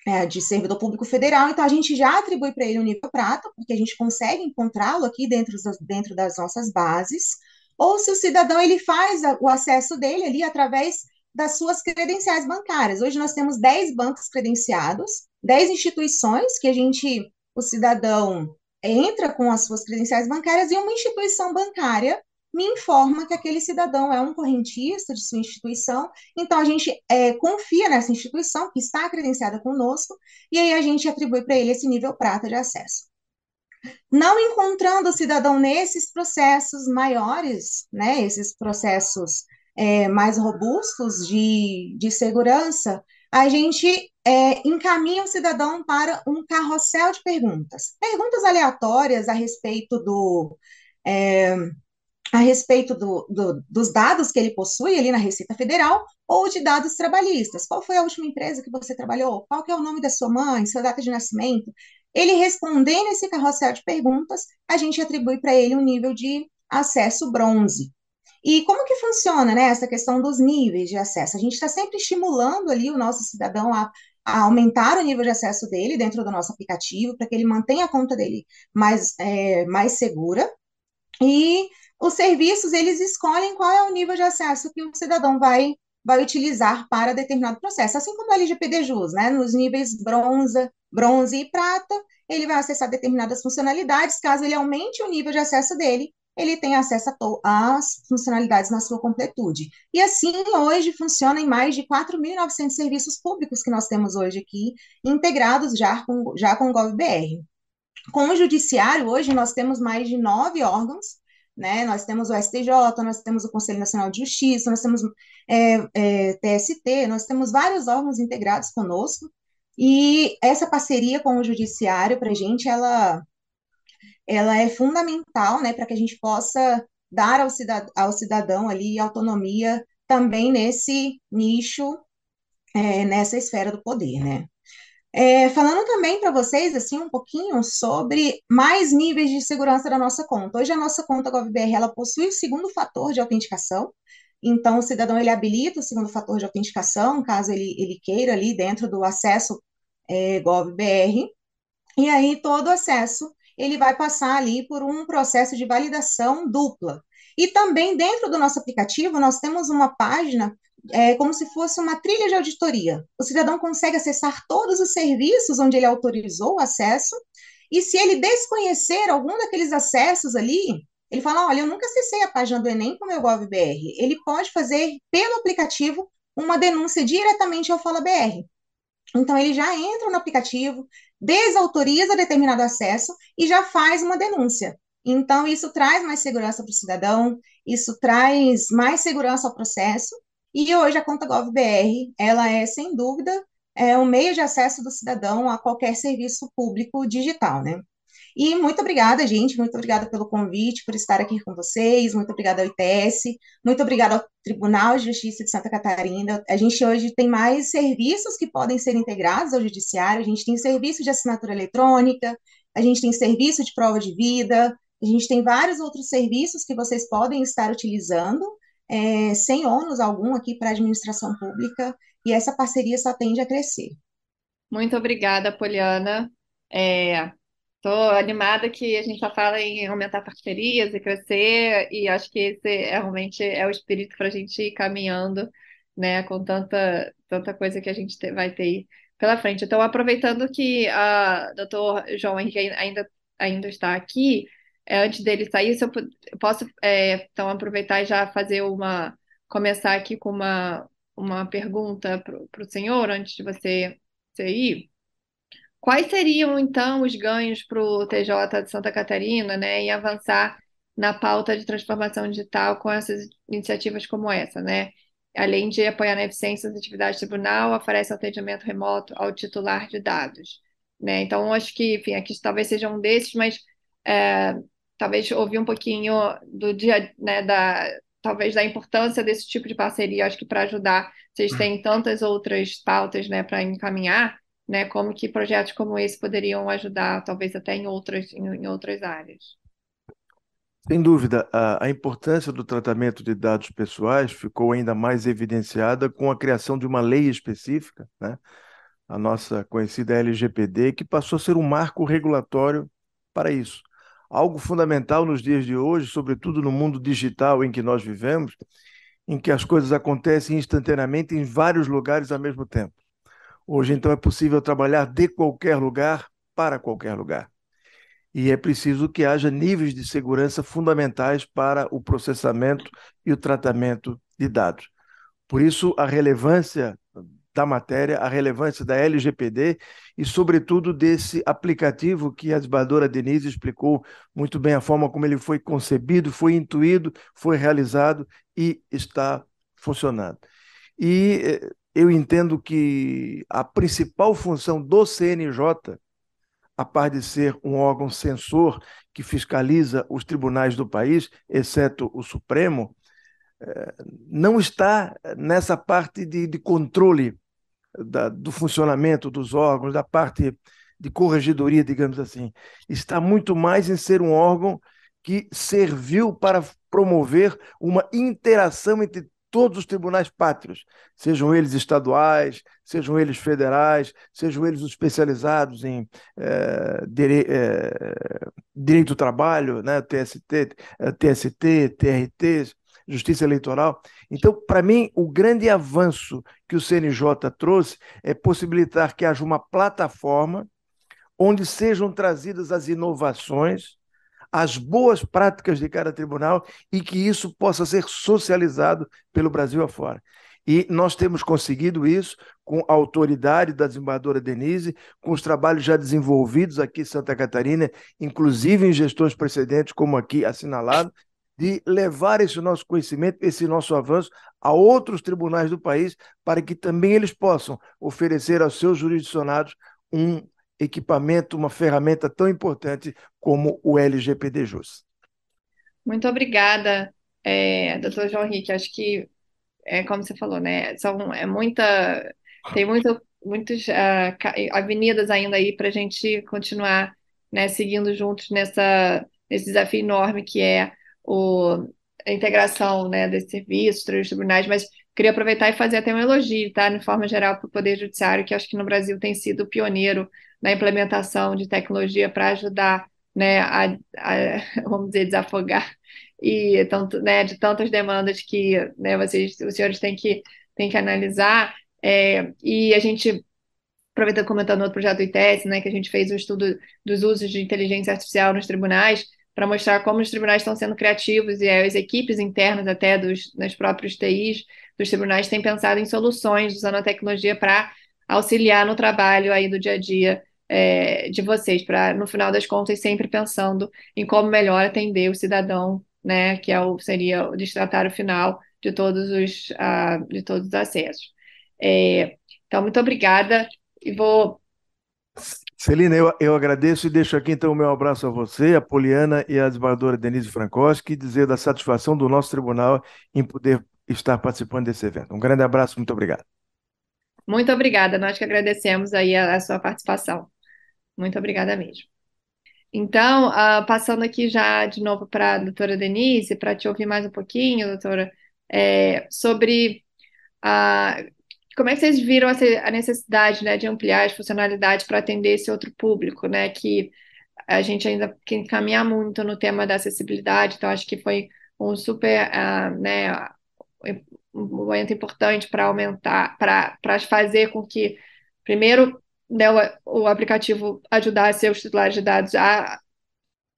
é, de servidor público federal, então a gente já atribui para ele o nível prata, porque a gente consegue encontrá-lo aqui dentro, dentro das nossas bases, ou se o cidadão ele faz o acesso dele ali através das suas credenciais bancárias. Hoje nós temos 10 bancos credenciados, 10 instituições que a gente, o cidadão entra com as suas credenciais bancárias e uma instituição bancária me informa que aquele cidadão é um correntista de sua instituição, então a gente é, confia nessa instituição que está credenciada conosco, e aí a gente atribui para ele esse nível prata de acesso. Não encontrando o cidadão nesses processos maiores, né, esses processos é, mais robustos de, de segurança, a gente é, encaminha o cidadão para um carrossel de perguntas. Perguntas aleatórias a respeito do. É, a respeito do, do, dos dados que ele possui ali na Receita Federal ou de dados trabalhistas. Qual foi a última empresa que você trabalhou? Qual é o nome da sua mãe, sua data de nascimento? Ele respondendo esse carrossel de perguntas, a gente atribui para ele um nível de acesso bronze. E como que funciona né, essa questão dos níveis de acesso? A gente está sempre estimulando ali o nosso cidadão a, a, aumentar o nível de acesso dele dentro do nosso aplicativo, para que ele mantenha a conta dele mais, é, mais segura. E os serviços, eles escolhem qual é o nível de acesso que o cidadão vai, vai utilizar para determinado processo. Assim como a LGPD JUS, né? Nos níveis bronze, bronze e prata, ele vai acessar determinadas funcionalidades. Caso ele aumente o nível de acesso dele, ele tem acesso às funcionalidades na sua completude. E assim, hoje, funciona em mais de 4.900 serviços públicos que nós temos hoje aqui, integrados já com, já com o GovBR. Com o judiciário, hoje, nós temos mais de nove órgãos, né? Nós temos o STJ, nós temos o Conselho Nacional de Justiça, nós temos é, é, TST, nós temos vários órgãos integrados conosco, e essa parceria com o judiciário, para a gente, ela ela é fundamental, né, para que a gente possa dar ao cidadão, ao cidadão ali autonomia também nesse nicho, é, nessa esfera do poder, né. É, falando também para vocês, assim, um pouquinho sobre mais níveis de segurança da nossa conta. Hoje a nossa conta GovBR, ela possui o segundo fator de autenticação, então o cidadão, ele habilita o segundo fator de autenticação, caso ele, ele queira ali dentro do acesso é, GovBR, e aí todo acesso ele vai passar ali por um processo de validação dupla. E também dentro do nosso aplicativo, nós temos uma página é, como se fosse uma trilha de auditoria. O cidadão consegue acessar todos os serviços onde ele autorizou o acesso, e se ele desconhecer algum daqueles acessos ali, ele fala: Olha, eu nunca acessei a página do Enem com o meu GovBR. Ele pode fazer pelo aplicativo uma denúncia diretamente ao Fala BR. Então, ele já entra no aplicativo, desautoriza determinado acesso e já faz uma denúncia. Então, isso traz mais segurança para o cidadão, isso traz mais segurança ao processo. E hoje a conta GovBR, ela é, sem dúvida, é um meio de acesso do cidadão a qualquer serviço público digital, né? E muito obrigada, gente, muito obrigada pelo convite, por estar aqui com vocês, muito obrigada ao ITS, muito obrigada ao Tribunal de Justiça de Santa Catarina. A gente hoje tem mais serviços que podem ser integrados ao Judiciário, a gente tem serviço de assinatura eletrônica, a gente tem serviço de prova de vida, a gente tem vários outros serviços que vocês podem estar utilizando, é, sem ônus algum aqui para a administração pública, e essa parceria só tende a crescer. Muito obrigada, Poliana. É, Estou animada que a gente só fala em aumentar parcerias e crescer, e acho que esse é, realmente é o espírito para a gente ir caminhando, né, com tanta, tanta coisa que a gente vai ter pela frente. Então, aproveitando que a doutor João Henrique ainda, ainda está aqui, é, antes dele sair, se eu, eu posso é, então aproveitar e já fazer uma, começar aqui com uma, uma pergunta para o senhor, antes de você, você ir? Quais seriam, então, os ganhos para o TJ de Santa Catarina, né, em avançar na pauta de transformação digital com essas iniciativas como essa, né? Além de apoiar na eficiência das atividades do tribunal, oferece atendimento remoto ao titular de dados, né? Então, acho que, enfim, aqui talvez seja um desses, mas é, talvez ouvir um pouquinho do dia, né, da, talvez da importância desse tipo de parceria, acho que para ajudar, vocês têm tantas outras pautas, né, para encaminhar, né? Como que projetos como esse poderiam ajudar, talvez até em outras, em, em outras áreas. Sem dúvida, a, a, importância do tratamento de dados pessoais ficou ainda mais evidenciada com a criação de uma lei específica, né? a nossa conhecida LGPD, que passou a ser um marco regulatório para isso. Algo fundamental nos dias de hoje, sobretudo no mundo digital em que nós vivemos, em que as coisas acontecem instantaneamente em vários lugares ao mesmo tempo. Hoje, então, é possível trabalhar de qualquer lugar para qualquer lugar. E é preciso que haja níveis de segurança fundamentais para o processamento e o tratamento de dados. Por isso, a relevância da matéria, a relevância da LGPD e, sobretudo, desse aplicativo que a desembargadora Denise explicou muito bem a forma como ele foi concebido, foi intuído, foi realizado e está funcionando. E eh, eu entendo que a principal função do CNJ, a par de ser um órgão censor que fiscaliza os tribunais do país, exceto o Supremo, eh, não está nessa parte de, de controle da, do funcionamento dos órgãos, da parte de corregedoria, digamos assim. Está muito mais em ser um órgão que serviu para promover uma interação entre todos os tribunais pátrios, sejam eles estaduais, sejam eles federais, sejam eles especializados em é, dire, é, direito do trabalho, né, TST, TST, TRTs, Justiça Eleitoral. Então, para mim, o grande avanço que o CNJ trouxe é possibilitar que haja uma plataforma onde sejam trazidas as inovações, as boas práticas de cada tribunal e que isso possa ser socializado pelo Brasil afora. E nós temos conseguido isso com a autoridade da desembargadora Denise, com os trabalhos já desenvolvidos aqui em Santa Catarina, inclusive em gestões precedentes, como aqui assinalado, de levar esse nosso conhecimento, esse nosso avanço a outros tribunais do país, para que também eles possam oferecer aos seus jurisdicionados um equipamento, uma ferramenta tão importante como o LGPD JUS. Muito obrigada, é, doutor João Henrique. Acho que, é como você falou, né? São, é muita, tem muito, muitas uh, avenidas ainda aí para a gente continuar né, seguindo juntos nessa, nesse desafio enorme que é o, a integração né, desse serviço, dos tribunais, mas queria aproveitar e fazer até um elogio, tá, de forma geral, para o Poder Judiciário, que acho que no Brasil tem sido pioneiro na implementação de tecnologia para ajudar né, a, a, vamos dizer, desafogar e tanto, né, de tantas demandas que né, vocês, os senhores têm que, têm que analisar. É, e a gente, aproveitando comentando outro projeto do ITS, né, que a gente fez o um estudo dos usos de inteligência artificial nos tribunais, para mostrar como os tribunais estão sendo criativos e as equipes internas até dos, das próprios TIs dos tribunais têm pensado em soluções usando a tecnologia para auxiliar no trabalho aí do dia a dia é, de vocês, para no final das contas sempre pensando em como melhor atender o cidadão, né, que é o, seria o destinatário final de todos os uh, de todos os acessos. É, então muito obrigada e vou Celina, eu, eu agradeço e deixo aqui então o meu abraço a você, a Poliana e a desembargadora Denise Frankowski, dizer da satisfação do nosso tribunal em poder estar participando desse evento. Um grande abraço, muito obrigado. Muito obrigada, nós que agradecemos aí a, a sua participação. Muito obrigada mesmo. Então, uh, passando aqui já de novo para a doutora Denise, para te ouvir mais um pouquinho, doutora, é, sobre a como é que vocês viram a necessidade, né, de ampliar as funcionalidades para atender esse outro público, né, que a gente ainda tem que caminhar muito no tema da acessibilidade, então acho que foi um super, uh, né, um momento importante para aumentar, para fazer com que, primeiro, né, o, o aplicativo ajudar seus titulares de dados a,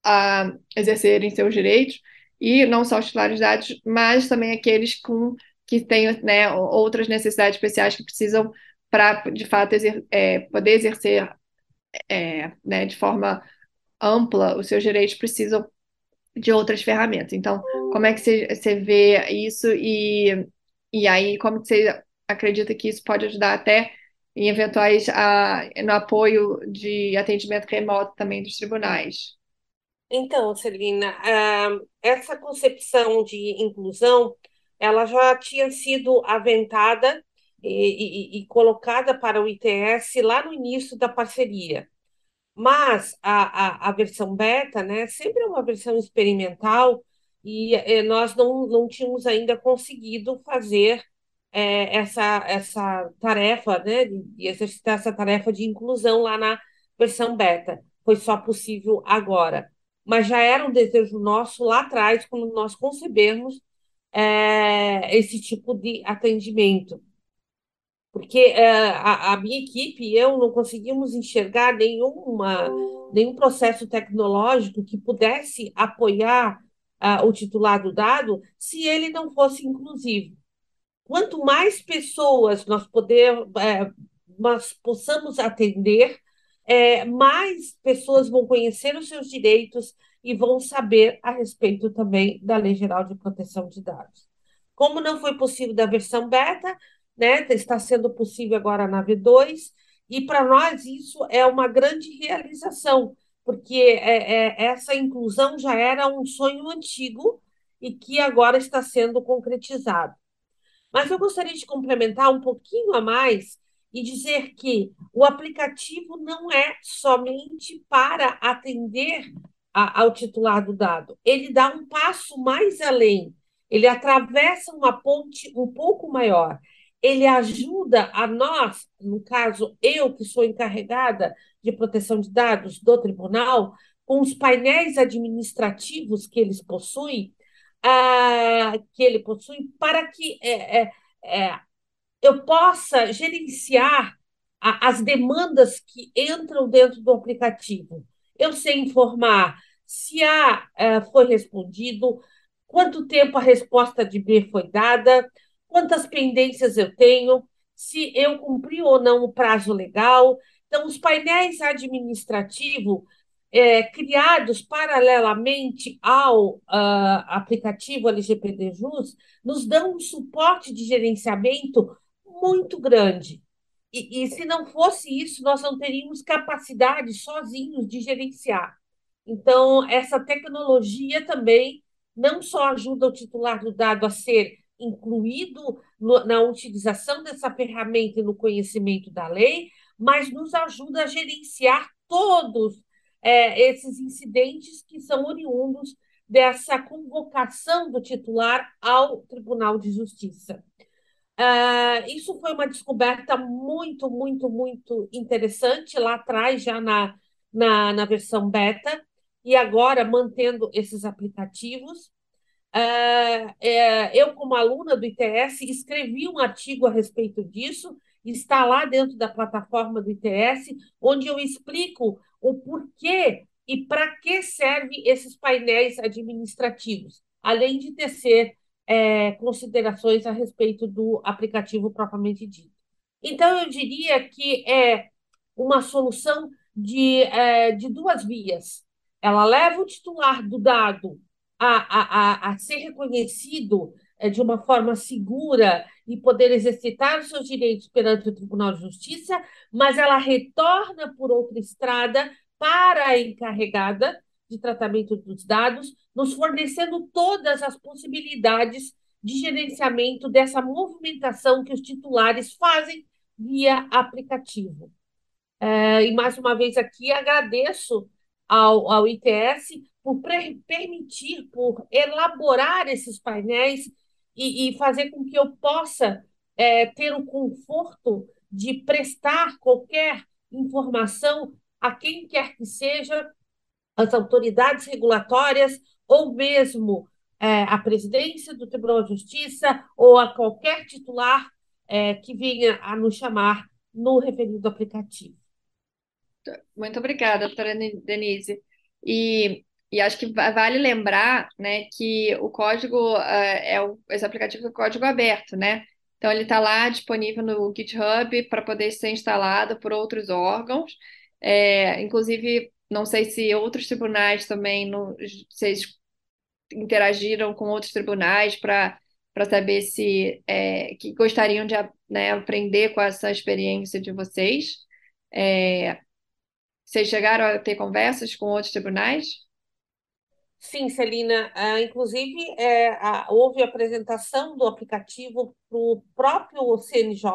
a exercerem seus direitos, e não só os titulares de dados, mas também aqueles com que têm né, outras necessidades especiais que precisam para, de fato, exer é, poder exercer é, né, de forma ampla os seus direitos, precisam de outras ferramentas. Então, como é que você, vê isso e, e aí como você acredita que isso pode ajudar até em eventuais a, no apoio de atendimento remoto também dos tribunais? Então, Celina, uh, essa concepção de inclusão ela já tinha sido aventada e, e, e, colocada para o ITS lá no início da parceria. Mas a, a, a versão beta, né, sempre é uma versão experimental e é, nós não, não tínhamos ainda conseguido fazer é, essa, essa tarefa, né, de exercitar essa tarefa de inclusão lá na versão beta. Foi só possível agora. Mas já era um desejo nosso lá atrás, quando nós concebemos é, esse tipo de atendimento. Porque é, a, a, minha equipe e eu não conseguimos enxergar nenhuma, nenhum processo tecnológico que pudesse apoiar uh, o titular do dado se ele não fosse inclusivo. Quanto mais pessoas nós, poder, é, nós possamos atender, é, mais pessoas vão conhecer os seus direitos e vão saber a respeito também da Lei Geral de Proteção de Dados. Como não foi possível da versão beta, né, está sendo possível agora na V2, e para nós isso é uma grande realização, porque é, é, essa inclusão já era um sonho antigo e que agora está sendo concretizado. Mas eu gostaria de complementar um pouquinho a mais e dizer que o aplicativo não é somente para atender a, ao titular do dado, ele dá um passo mais além, ele atravessa uma ponte um pouco maior, ele ajuda a nós, no caso, eu que sou encarregada de proteção de dados do tribunal, com os painéis administrativos que eles possuem, que ele possui, para que é, é, é, eu possa gerenciar a, as demandas que entram dentro do aplicativo. Eu sei informar se A é, foi respondido, quanto tempo a resposta de B foi dada, quantas pendências eu tenho, se eu cumpri ou não o prazo legal. Então, os painéis administrativos é, criados paralelamente ao uh, aplicativo LGPD Jus nos dão um suporte de gerenciamento muito grande. E, e, se não fosse isso, nós não teríamos capacidade sozinhos de gerenciar. Então, essa tecnologia também não só ajuda o titular do dado a ser incluído no, na utilização dessa ferramenta e no conhecimento da lei, mas nos ajuda a gerenciar todos é, esses incidentes que são oriundos dessa convocação do titular ao Tribunal de Justiça. Uh, isso foi uma descoberta muito, muito, muito interessante lá atrás, já na, na, na versão beta, e agora mantendo esses aplicativos. Uh, é, eu, como aluna do ITS, escrevi um artigo a respeito disso, está lá dentro da plataforma do ITS, onde eu explico o porquê e para que servem esses painéis administrativos, além de tecer é, considerações a respeito do aplicativo propriamente dito. Então, eu diria que é uma solução de, é, de duas vias. Ela leva o titular do dado a, a, a, ser reconhecido é, de uma forma segura e poder exercitar os seus direitos perante o Tribunal de Justiça, mas ela retorna por outra estrada para a encarregada de tratamento dos dados, nos fornecendo todas as possibilidades de gerenciamento dessa movimentação que os titulares fazem via aplicativo. É, e mais uma vez aqui agradeço ao, ao ITS por permitir, por elaborar esses painéis e, e fazer com que eu possa é, ter o conforto de prestar qualquer informação a quem quer que seja, as autoridades regulatórias ou mesmo é, a presidência do Tribunal de Justiça ou a qualquer titular é, que venha a nos chamar no referido aplicativo. Muito obrigada, doutora Denise. E, e acho que vale lembrar né, que o código uh, é o, esse aplicativo é código aberto, né? Então ele está lá disponível no GitHub para poder ser instalado por outros órgãos. É, inclusive, não sei se outros tribunais também, no, vocês interagiram com outros tribunais para para saber se é, que gostariam de né, aprender com essa experiência de vocês. É, vocês chegaram a ter conversas com outros tribunais? Sim, Celina. Uh, inclusive, é, a, houve apresentação do aplicativo para o próprio CNJ,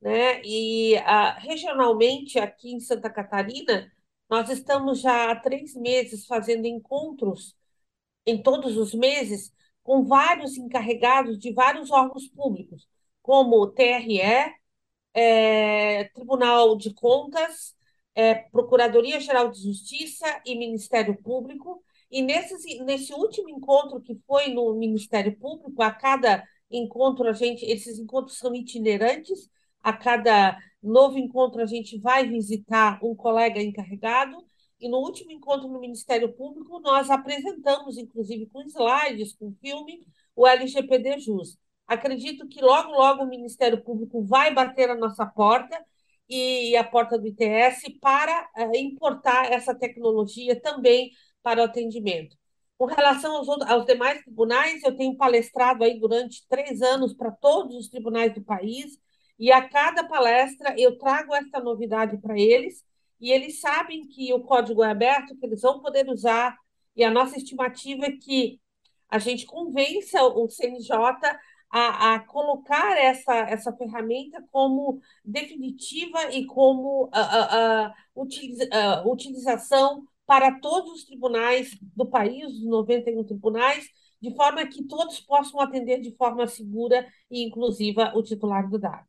né? E uh, regionalmente, aqui em Santa Catarina, nós estamos já há três meses fazendo encontros em todos os meses com vários encarregados de vários órgãos públicos, como TRE, é, Tribunal de Contas, é, Procuradoria-Geral de Justiça e Ministério Público, E nesse, nesse último encontro que foi no Ministério Público, a cada encontro a gente, esses encontros são itinerantes, a cada novo encontro a gente vai visitar um colega encarregado, e no último encontro no Ministério Público nós apresentamos, inclusive com slides, com filme, o LGPD JUS. Acredito que logo, logo o Ministério Público vai bater a nossa porta e a porta do ITS para uh, importar essa tecnologia também para o atendimento. Com relação aos, outros, aos demais tribunais, eu tenho palestrado aí durante três anos para todos os tribunais do país, e a cada palestra eu trago essa novidade para eles, e eles sabem que o código é aberto, que eles vão poder usar, e a nossa estimativa é que a gente convença o CNJ a, a colocar essa, essa ferramenta como definitiva e como a, a, utiliza, a utilização para todos os tribunais do país, os 91 tribunais, de forma que todos possam atender de forma segura e inclusiva o titular do dado.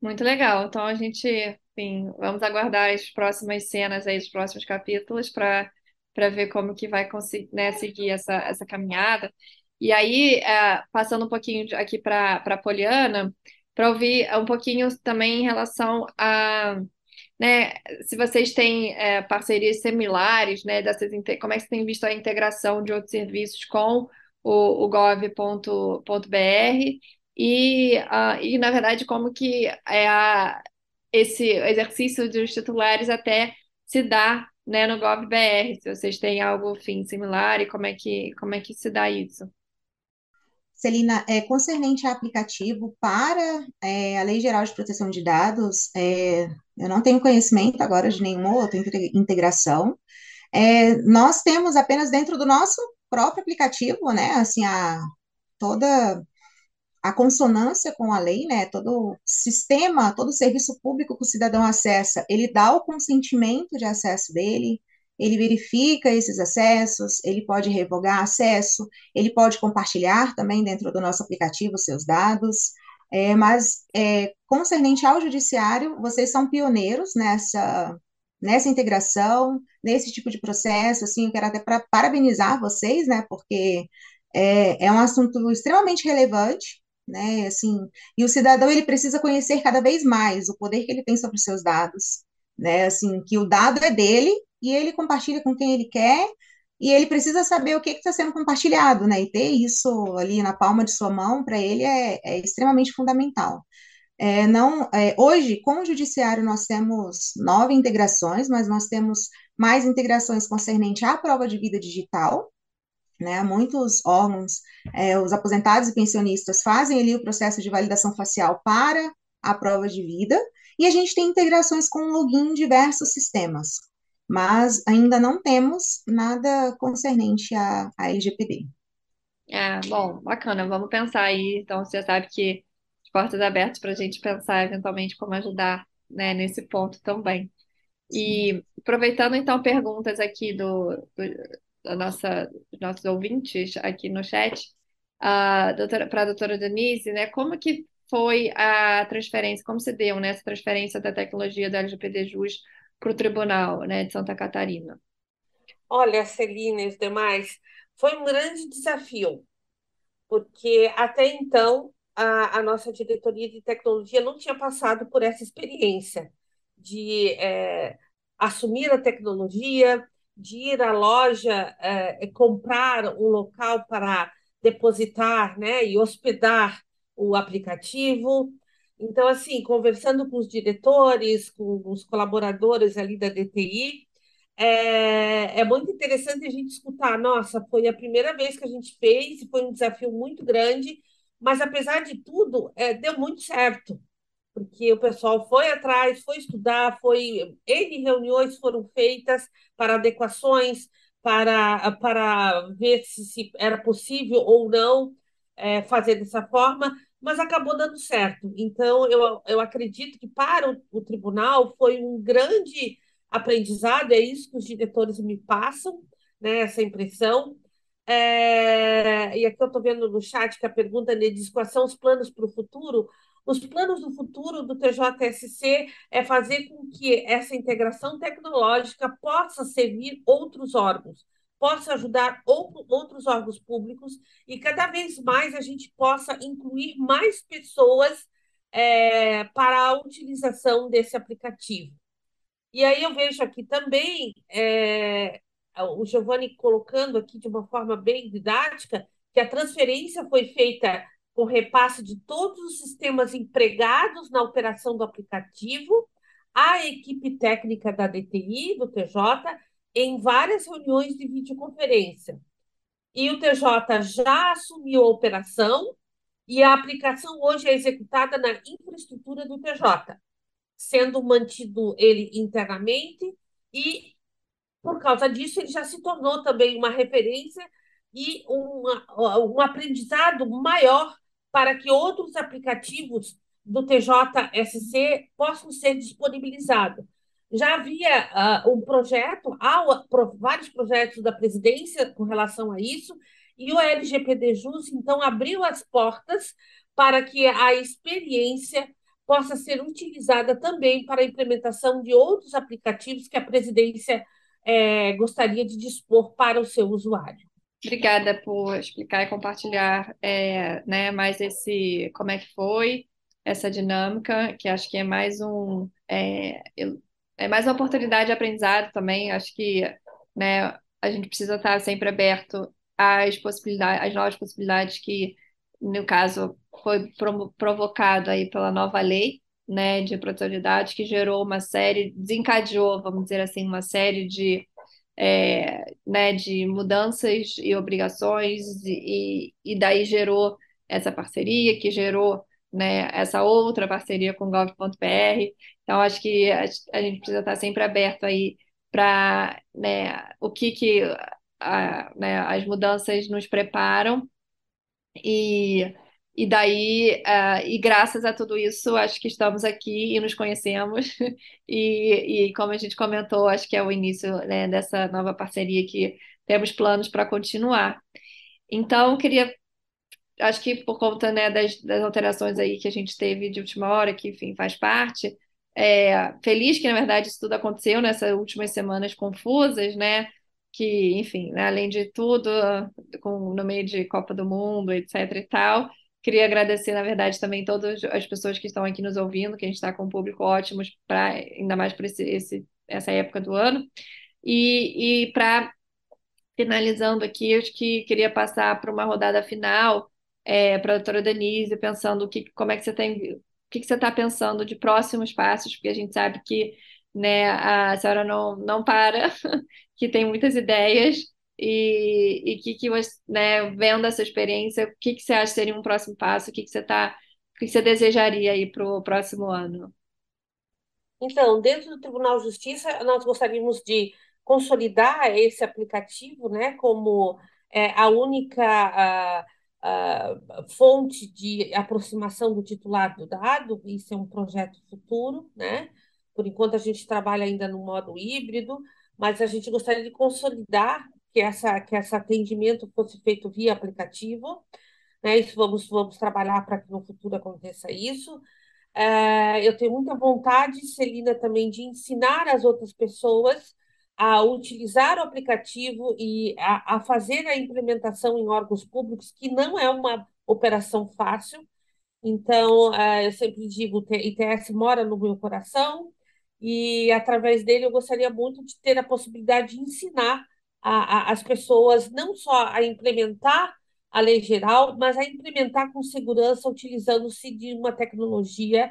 Muito legal. Então a gente, enfim, vamos aguardar as próximas cenas aí, os próximos capítulos para para ver como que vai conseguir, né, seguir essa, essa caminhada. E aí, é, passando um pouquinho aqui para a Poliana, para ouvir um pouquinho também em relação a, né, se vocês têm é, parcerias similares, né, dessas, como é que você tem visto a integração de outros serviços com o, o gov.br e, uh, e, na verdade, como que é a, esse exercício dos titulares até se dá né, no GovBR, se vocês têm algo enfim, similar e como é que, como é que se dá isso. Celina, é, concernente a aplicativo para é, a Lei Geral de Proteção de Dados, é, eu não tenho conhecimento agora de nenhuma outra integração. É, nós temos apenas dentro do nosso próprio aplicativo, né, assim, a, toda a consonância com a lei, né, todo sistema, todo serviço público que o cidadão acessa, ele dá o consentimento de acesso dele, ele verifica esses acessos, ele pode revogar acesso, ele pode compartilhar também dentro do nosso aplicativo seus dados, é, mas é, concernente ao judiciário, vocês são pioneiros nessa, nessa integração, nesse tipo de processo, assim, eu quero até para parabenizar vocês, né, porque é, é um assunto extremamente relevante, né, assim, e o cidadão, ele precisa conhecer cada vez mais o poder que ele tem sobre os seus dados, né, assim, que o dado é dele, e ele compartilha com quem ele quer, e ele precisa saber o que está sendo compartilhado, né? E ter isso ali na palma de sua mão, para ele, é, é, extremamente fundamental. É, não, é, hoje, com o judiciário, nós temos nove integrações, mas nós temos mais integrações concernente à prova de vida digital, né? Muitos órgãos, é, os aposentados e pensionistas fazem ali o processo de validação facial para a prova de vida, e a gente tem integrações com login em diversos sistemas mas ainda não temos nada concernente à, à LGPD. É, bom, bacana, vamos pensar aí. Então, você sabe que as portas abertas para a gente pensar eventualmente como ajudar né, nesse ponto também. E aproveitando então perguntas aqui do, do da nossa, nossos ouvintes aqui no chat, para a doutora Denise, né, como que foi a transferência, como se deu né, essa transferência da tecnologia da LGPD JUS para o Tribunal né, de Santa Catarina? Olha, Celina e os demais, foi um grande desafio, porque até então a, a nossa diretoria de tecnologia não tinha passado por essa experiência de é, assumir a tecnologia, de ir à loja é, comprar um local para depositar né, e hospedar o aplicativo, então, assim, conversando com os diretores, com os colaboradores ali da DTI, é, é muito interessante a gente escutar. Nossa, foi a primeira vez que a gente fez, foi um desafio muito grande, mas apesar de tudo, é, deu muito certo, porque o pessoal foi atrás, foi estudar, foi N reuniões foram feitas para adequações, para, para ver se, se era possível ou não é, fazer dessa forma mas acabou dando certo. Então, eu, eu acredito que para o, o tribunal foi um grande aprendizado, é isso que os diretores me passam, né, essa impressão. É, e aqui eu estou vendo no chat que a pergunta né, diz quais são os planos para o futuro. Os planos do futuro do TJSC é fazer com que essa integração tecnológica possa servir outros órgãos, possa ajudar outros órgãos públicos e cada vez mais a gente possa incluir mais pessoas é, para a utilização desse aplicativo. E aí eu vejo aqui também é, o Giovanni colocando aqui de uma forma bem didática que a transferência foi feita com repasse de todos os sistemas empregados na operação do aplicativo à equipe técnica da DTI, do TJ, em várias reuniões de videoconferência. E o TJ já assumiu a operação e a aplicação hoje é executada na infraestrutura do TJ, sendo mantido ele internamente e, por causa disso, ele já se tornou também uma referência e uma, um aprendizado maior para que outros aplicativos do TJSC possam ser disponibilizados. Já havia uh, um projeto, há vários projetos da presidência com relação a isso, e o LGPD Jus, então, abriu as portas para que a experiência possa ser utilizada também para a implementação de outros aplicativos que a presidência é, gostaria de dispor para o seu usuário. Obrigada por explicar e compartilhar é, né, mais esse como é que foi essa dinâmica, que acho que é mais um é, é mais uma oportunidade de aprendizado também. Acho que né, a gente precisa estar sempre aberto às possibilidades, às novas possibilidades que, no caso, foi provocado aí pela nova lei, né, de proteção de dados, que gerou uma série, desencadeou, vamos dizer assim, uma série de é, né, de mudanças e obrigações, e, e daí gerou essa parceria, que gerou né, essa outra parceria com gov.br. Então, acho que a, a, gente precisa estar sempre aberto aí para né, o que, que a, né, as mudanças nos preparam. E, e daí, uh, e graças a tudo isso, acho que estamos aqui e nos conhecemos. E, e como a gente comentou, acho que é o início né, dessa nova parceria que temos planos para continuar. Então, queria acho que por conta né, das, das, alterações aí que a gente teve de última hora, que enfim faz parte, é, feliz que na verdade isso tudo aconteceu nessas últimas semanas confusas, né? Que, enfim, né, além de tudo, com, no meio de Copa do Mundo, etc e tal, queria agradecer, na verdade, também todas as pessoas que estão aqui nos ouvindo, que a gente está com um público ótimo, pra, ainda mais para essa época do ano. E, e para finalizando aqui, acho que queria passar para uma rodada final é, para a doutora Denise, pensando que, como é que você tem, o que, que você está pensando de próximos passos, porque a gente sabe que né, a senhora não, não para, que tem muitas ideias, e, e que, que você, né, vendo essa experiência, o que, que você acha seria um próximo passo, o que, que você tá, o que, que você desejaria aí para o próximo ano? Então, dentro do Tribunal de Justiça, nós gostaríamos de consolidar esse aplicativo né, como é, a única. A, fonte de aproximação do titular do dado, isso é um projeto futuro, né? Por enquanto a gente trabalha ainda no modo híbrido, mas a gente gostaria de consolidar que essa que esse atendimento fosse feito via aplicativo, né? Isso vamos vamos trabalhar para que no futuro aconteça isso. É, eu tenho muita vontade, Celina, também de ensinar as outras pessoas a utilizar o aplicativo e a, a, fazer a implementação em órgãos públicos, que não é uma operação fácil. Então, uh, eu sempre digo, o ITS mora no meu coração e, através dele, eu gostaria muito de ter a possibilidade de ensinar a, a, as pessoas não só a implementar a lei geral, mas a implementar com segurança, utilizando-se de uma tecnologia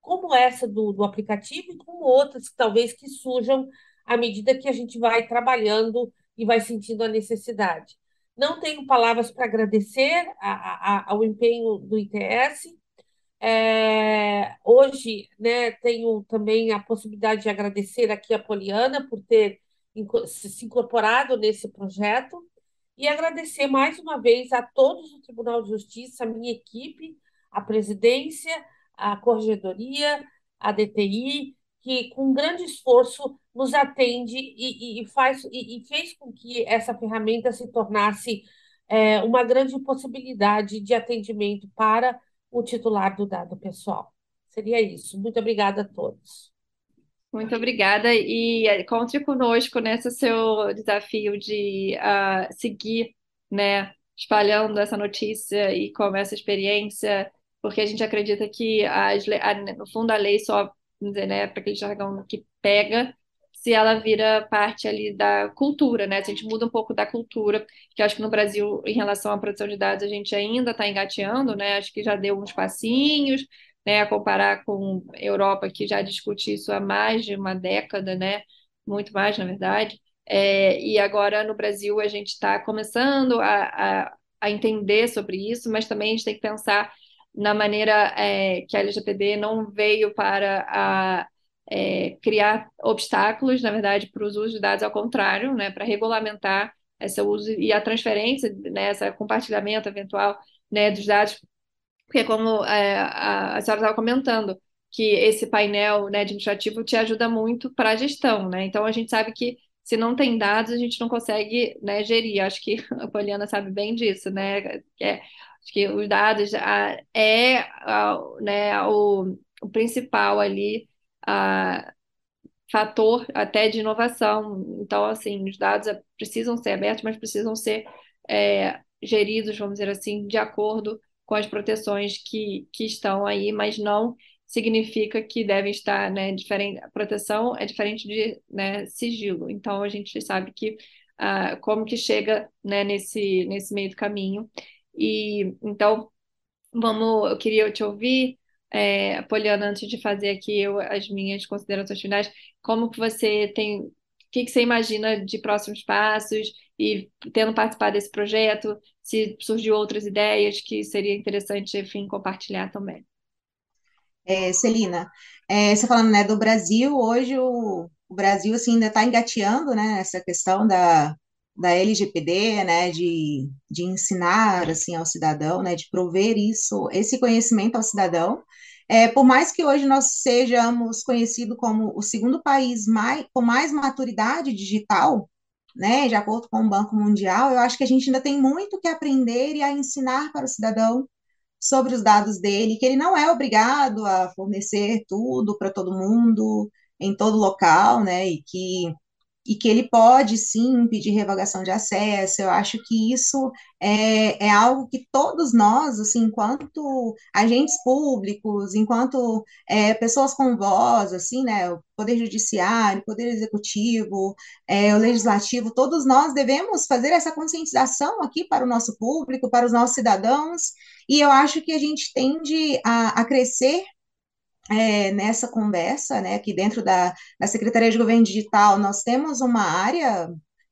como essa do, do aplicativo e como outras, talvez, que surjam à medida que a gente vai trabalhando e vai sentindo a necessidade. Não tenho palavras para agradecer a, a, ao empenho do ITS. É, hoje, né, tenho também a possibilidade de agradecer aqui a Poliana por ter se incorporado nesse projeto e agradecer mais uma vez a todos do Tribunal de Justiça, a minha equipe, a presidência, a corregedoria, a DTI, que com grande esforço nos atende e, e faz, e, e, fez com que essa ferramenta se tornasse é, uma grande possibilidade de atendimento para o titular do dado pessoal. Seria isso. Muito obrigada a todos. Muito obrigada e eh, conte conosco nesse seu desafio de uh, seguir, né, espalhando essa notícia e com essa experiência, porque a gente acredita que as, a, no fundo a lei só, né, para aquele jargão que pega, se ela vira parte ali da cultura, né? Se a gente muda um pouco da cultura, que acho que no Brasil, em relação à produção de dados, a gente ainda está engateando, né? Acho que já deu uns passinhos, né, a comparar com Europa, que já discute isso há mais de uma década, né, muito mais, na verdade. É, e agora no Brasil a gente está começando a, a, a, entender sobre isso, mas também a gente tem que pensar na maneira é, que a LGPD não veio para a, é, criar obstáculos, na verdade, para os usos de dados, ao contrário, né, para regulamentar esse uso e a transferência, né, esse compartilhamento eventual né, dos dados porque como é, a, senhora estava comentando, que esse painel né, administrativo te ajuda muito para a gestão, né? Então a gente sabe que se não tem dados, a gente não consegue né, gerir. Acho que a Poliana sabe bem disso, né? É, acho que os dados a, é a, né, o, o principal ali a, fator até de inovação. Então, assim, os dados precisam ser abertos, mas precisam ser é, geridos, vamos dizer assim, de acordo com as proteções que, que estão aí, mas não significa que devem estar, né, diferente, a proteção é diferente de, né, sigilo. Então, a gente sabe que uh, como que chega, né, nesse, nesse meio do caminho. E, então, vamos, eu queria te ouvir, é, Poliana, antes de fazer aqui eu, as minhas considerações finais, como que você tem, que, que você imagina de próximos passos e tendo participado desse projeto, se surgiu outras ideias que seria interessante, enfim, compartilhar também. É, Celina, é, você falando né, do Brasil, hoje o, o Brasil assim, ainda está engateando né, essa questão da, da LGPD, né, de, de ensinar assim, ao cidadão, né, de prover isso, esse conhecimento ao cidadão. É, por mais que hoje nós sejamos conhecidos como o segundo país mais, com mais maturidade digital, né, de acordo com o Banco Mundial, eu acho que a gente ainda tem muito que aprender e a ensinar para o cidadão sobre os dados dele, que ele não é obrigado a fornecer tudo para todo mundo, em todo local, né, e que e que ele pode sim pedir revogação de acesso. Eu acho que isso é, é algo que todos nós, assim, enquanto agentes públicos, enquanto é, pessoas com voz, assim, né, o Poder Judiciário, o Poder Executivo, é, o Legislativo, todos nós devemos fazer essa conscientização aqui para o nosso público, para os nossos cidadãos, e eu acho que a gente tende a, a crescer é, nessa conversa, né, aqui dentro da, da Secretaria de Governo Digital, nós temos uma área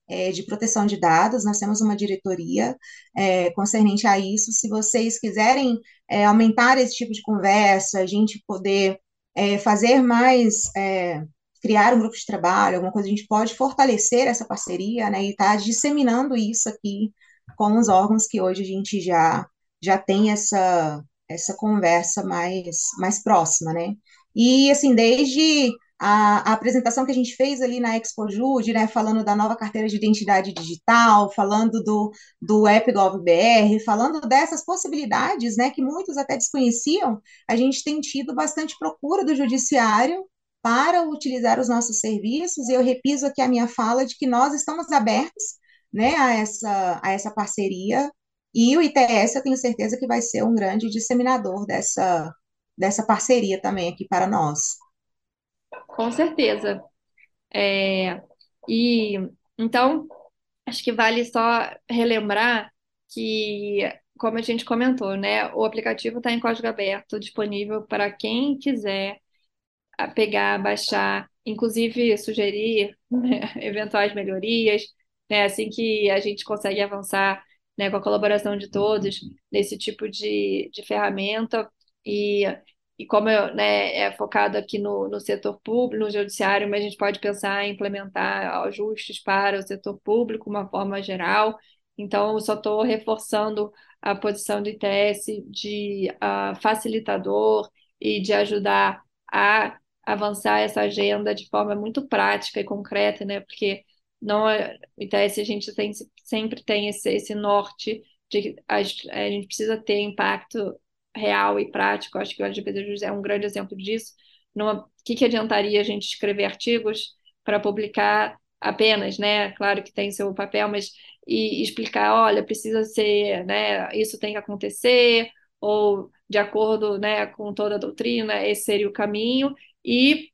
é, de proteção de dados, nós temos uma diretoria é, concernente a isso. Se vocês quiserem é, aumentar esse tipo de conversa, a gente poder é, fazer mais, é, criar um grupo de trabalho, alguma coisa, a gente pode fortalecer essa parceria, né, e estar tá disseminando isso aqui com os órgãos que hoje a gente já, já tem essa essa conversa mais, mais próxima, né? E, assim, desde a, a, apresentação que a gente fez ali na Expo Jude, né, falando da nova carteira de identidade digital, falando do, do AppGovBR, falando dessas possibilidades, né, que muitos até desconheciam, a gente tem tido bastante procura do judiciário para utilizar os nossos serviços, e eu repiso aqui a minha fala de que nós estamos abertos, né, a essa, a essa parceria, e o ITS, eu tenho certeza que vai ser um grande disseminador dessa, dessa parceria também aqui para nós. Com certeza. É, e então, acho que vale só relembrar que, como a gente comentou, né, o aplicativo está em código aberto, disponível para quem quiser pegar, baixar, inclusive sugerir né, eventuais melhorias, né, assim que a gente consegue avançar né, com a colaboração de todos nesse tipo de, de ferramenta e, e como eu, né, é focado aqui no, no setor público, no judiciário, mas a gente pode pensar em implementar ajustes para o setor público, uma forma geral. Então, eu só estou reforçando a posição do ITS de uh, facilitador e de ajudar a avançar essa agenda de forma muito prática e concreta, né? Porque não, é, então, a gente tem, sempre tem esse, esse norte de a, a gente precisa ter impacto real e prático. Acho que o LGBT é um grande exemplo disso. o que, que adiantaria a gente escrever artigos para publicar apenas, né? Claro que tem seu papel, mas e explicar, olha, precisa ser, né? Isso tem que acontecer, ou de acordo, né, com toda a doutrina, esse seria o caminho, e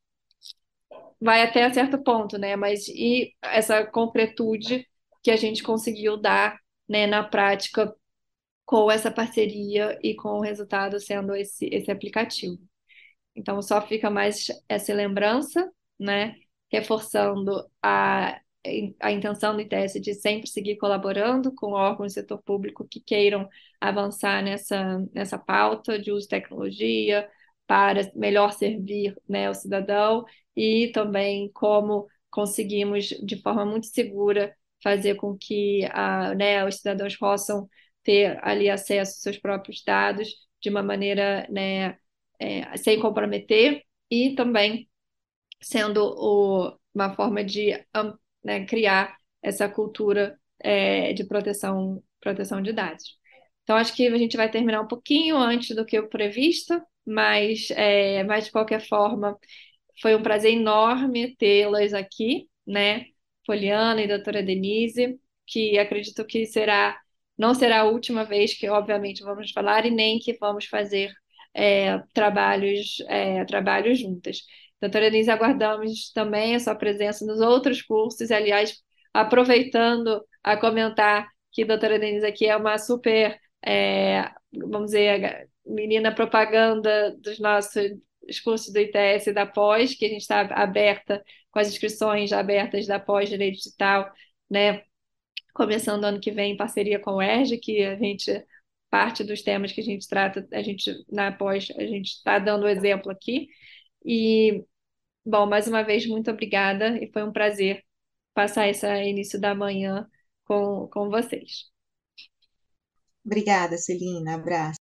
vai até certo ponto, né? Mas e essa concretude que a gente conseguiu dar, né, na prática com essa parceria e com o resultado sendo esse, esse aplicativo. Então, só fica mais essa lembrança, né? Reforçando a, a intenção do ITS de sempre seguir colaborando com órgãos do setor público que queiram avançar nessa, nessa pauta de uso de tecnologia para melhor servir né, o cidadão e também como conseguimos, de forma muito segura, fazer com que a, né, os cidadãos possam ter ali acesso aos seus próprios dados de uma maneira né, é, sem comprometer e também sendo o, uma forma de né, criar essa cultura é, de proteção, proteção de dados. Então, acho que a gente vai terminar um pouquinho antes do que o previsto, mas, é, mas de qualquer forma, foi um prazer enorme tê-las aqui, né? Poliana e doutora Denise, que acredito que será não será a última vez que, obviamente, vamos falar e nem que vamos fazer é, trabalhos, é, trabalhos juntas. Doutora Denise, aguardamos também a sua presença nos outros cursos, aliás, aproveitando a comentar que a doutora Denise aqui é uma super, é, vamos dizer, menina propaganda dos nossos cursos do ITS e da pós, que a gente está aberta com as inscrições abertas da pós Direito Digital, né, começando ano que vem em parceria com o ERJ, que a gente parte dos temas que a gente trata, a gente na pós, a gente está dando exemplo aqui. E bom, mais uma vez muito obrigada e foi um prazer passar esse início da manhã com, com vocês. Obrigada, Celina. Abraço.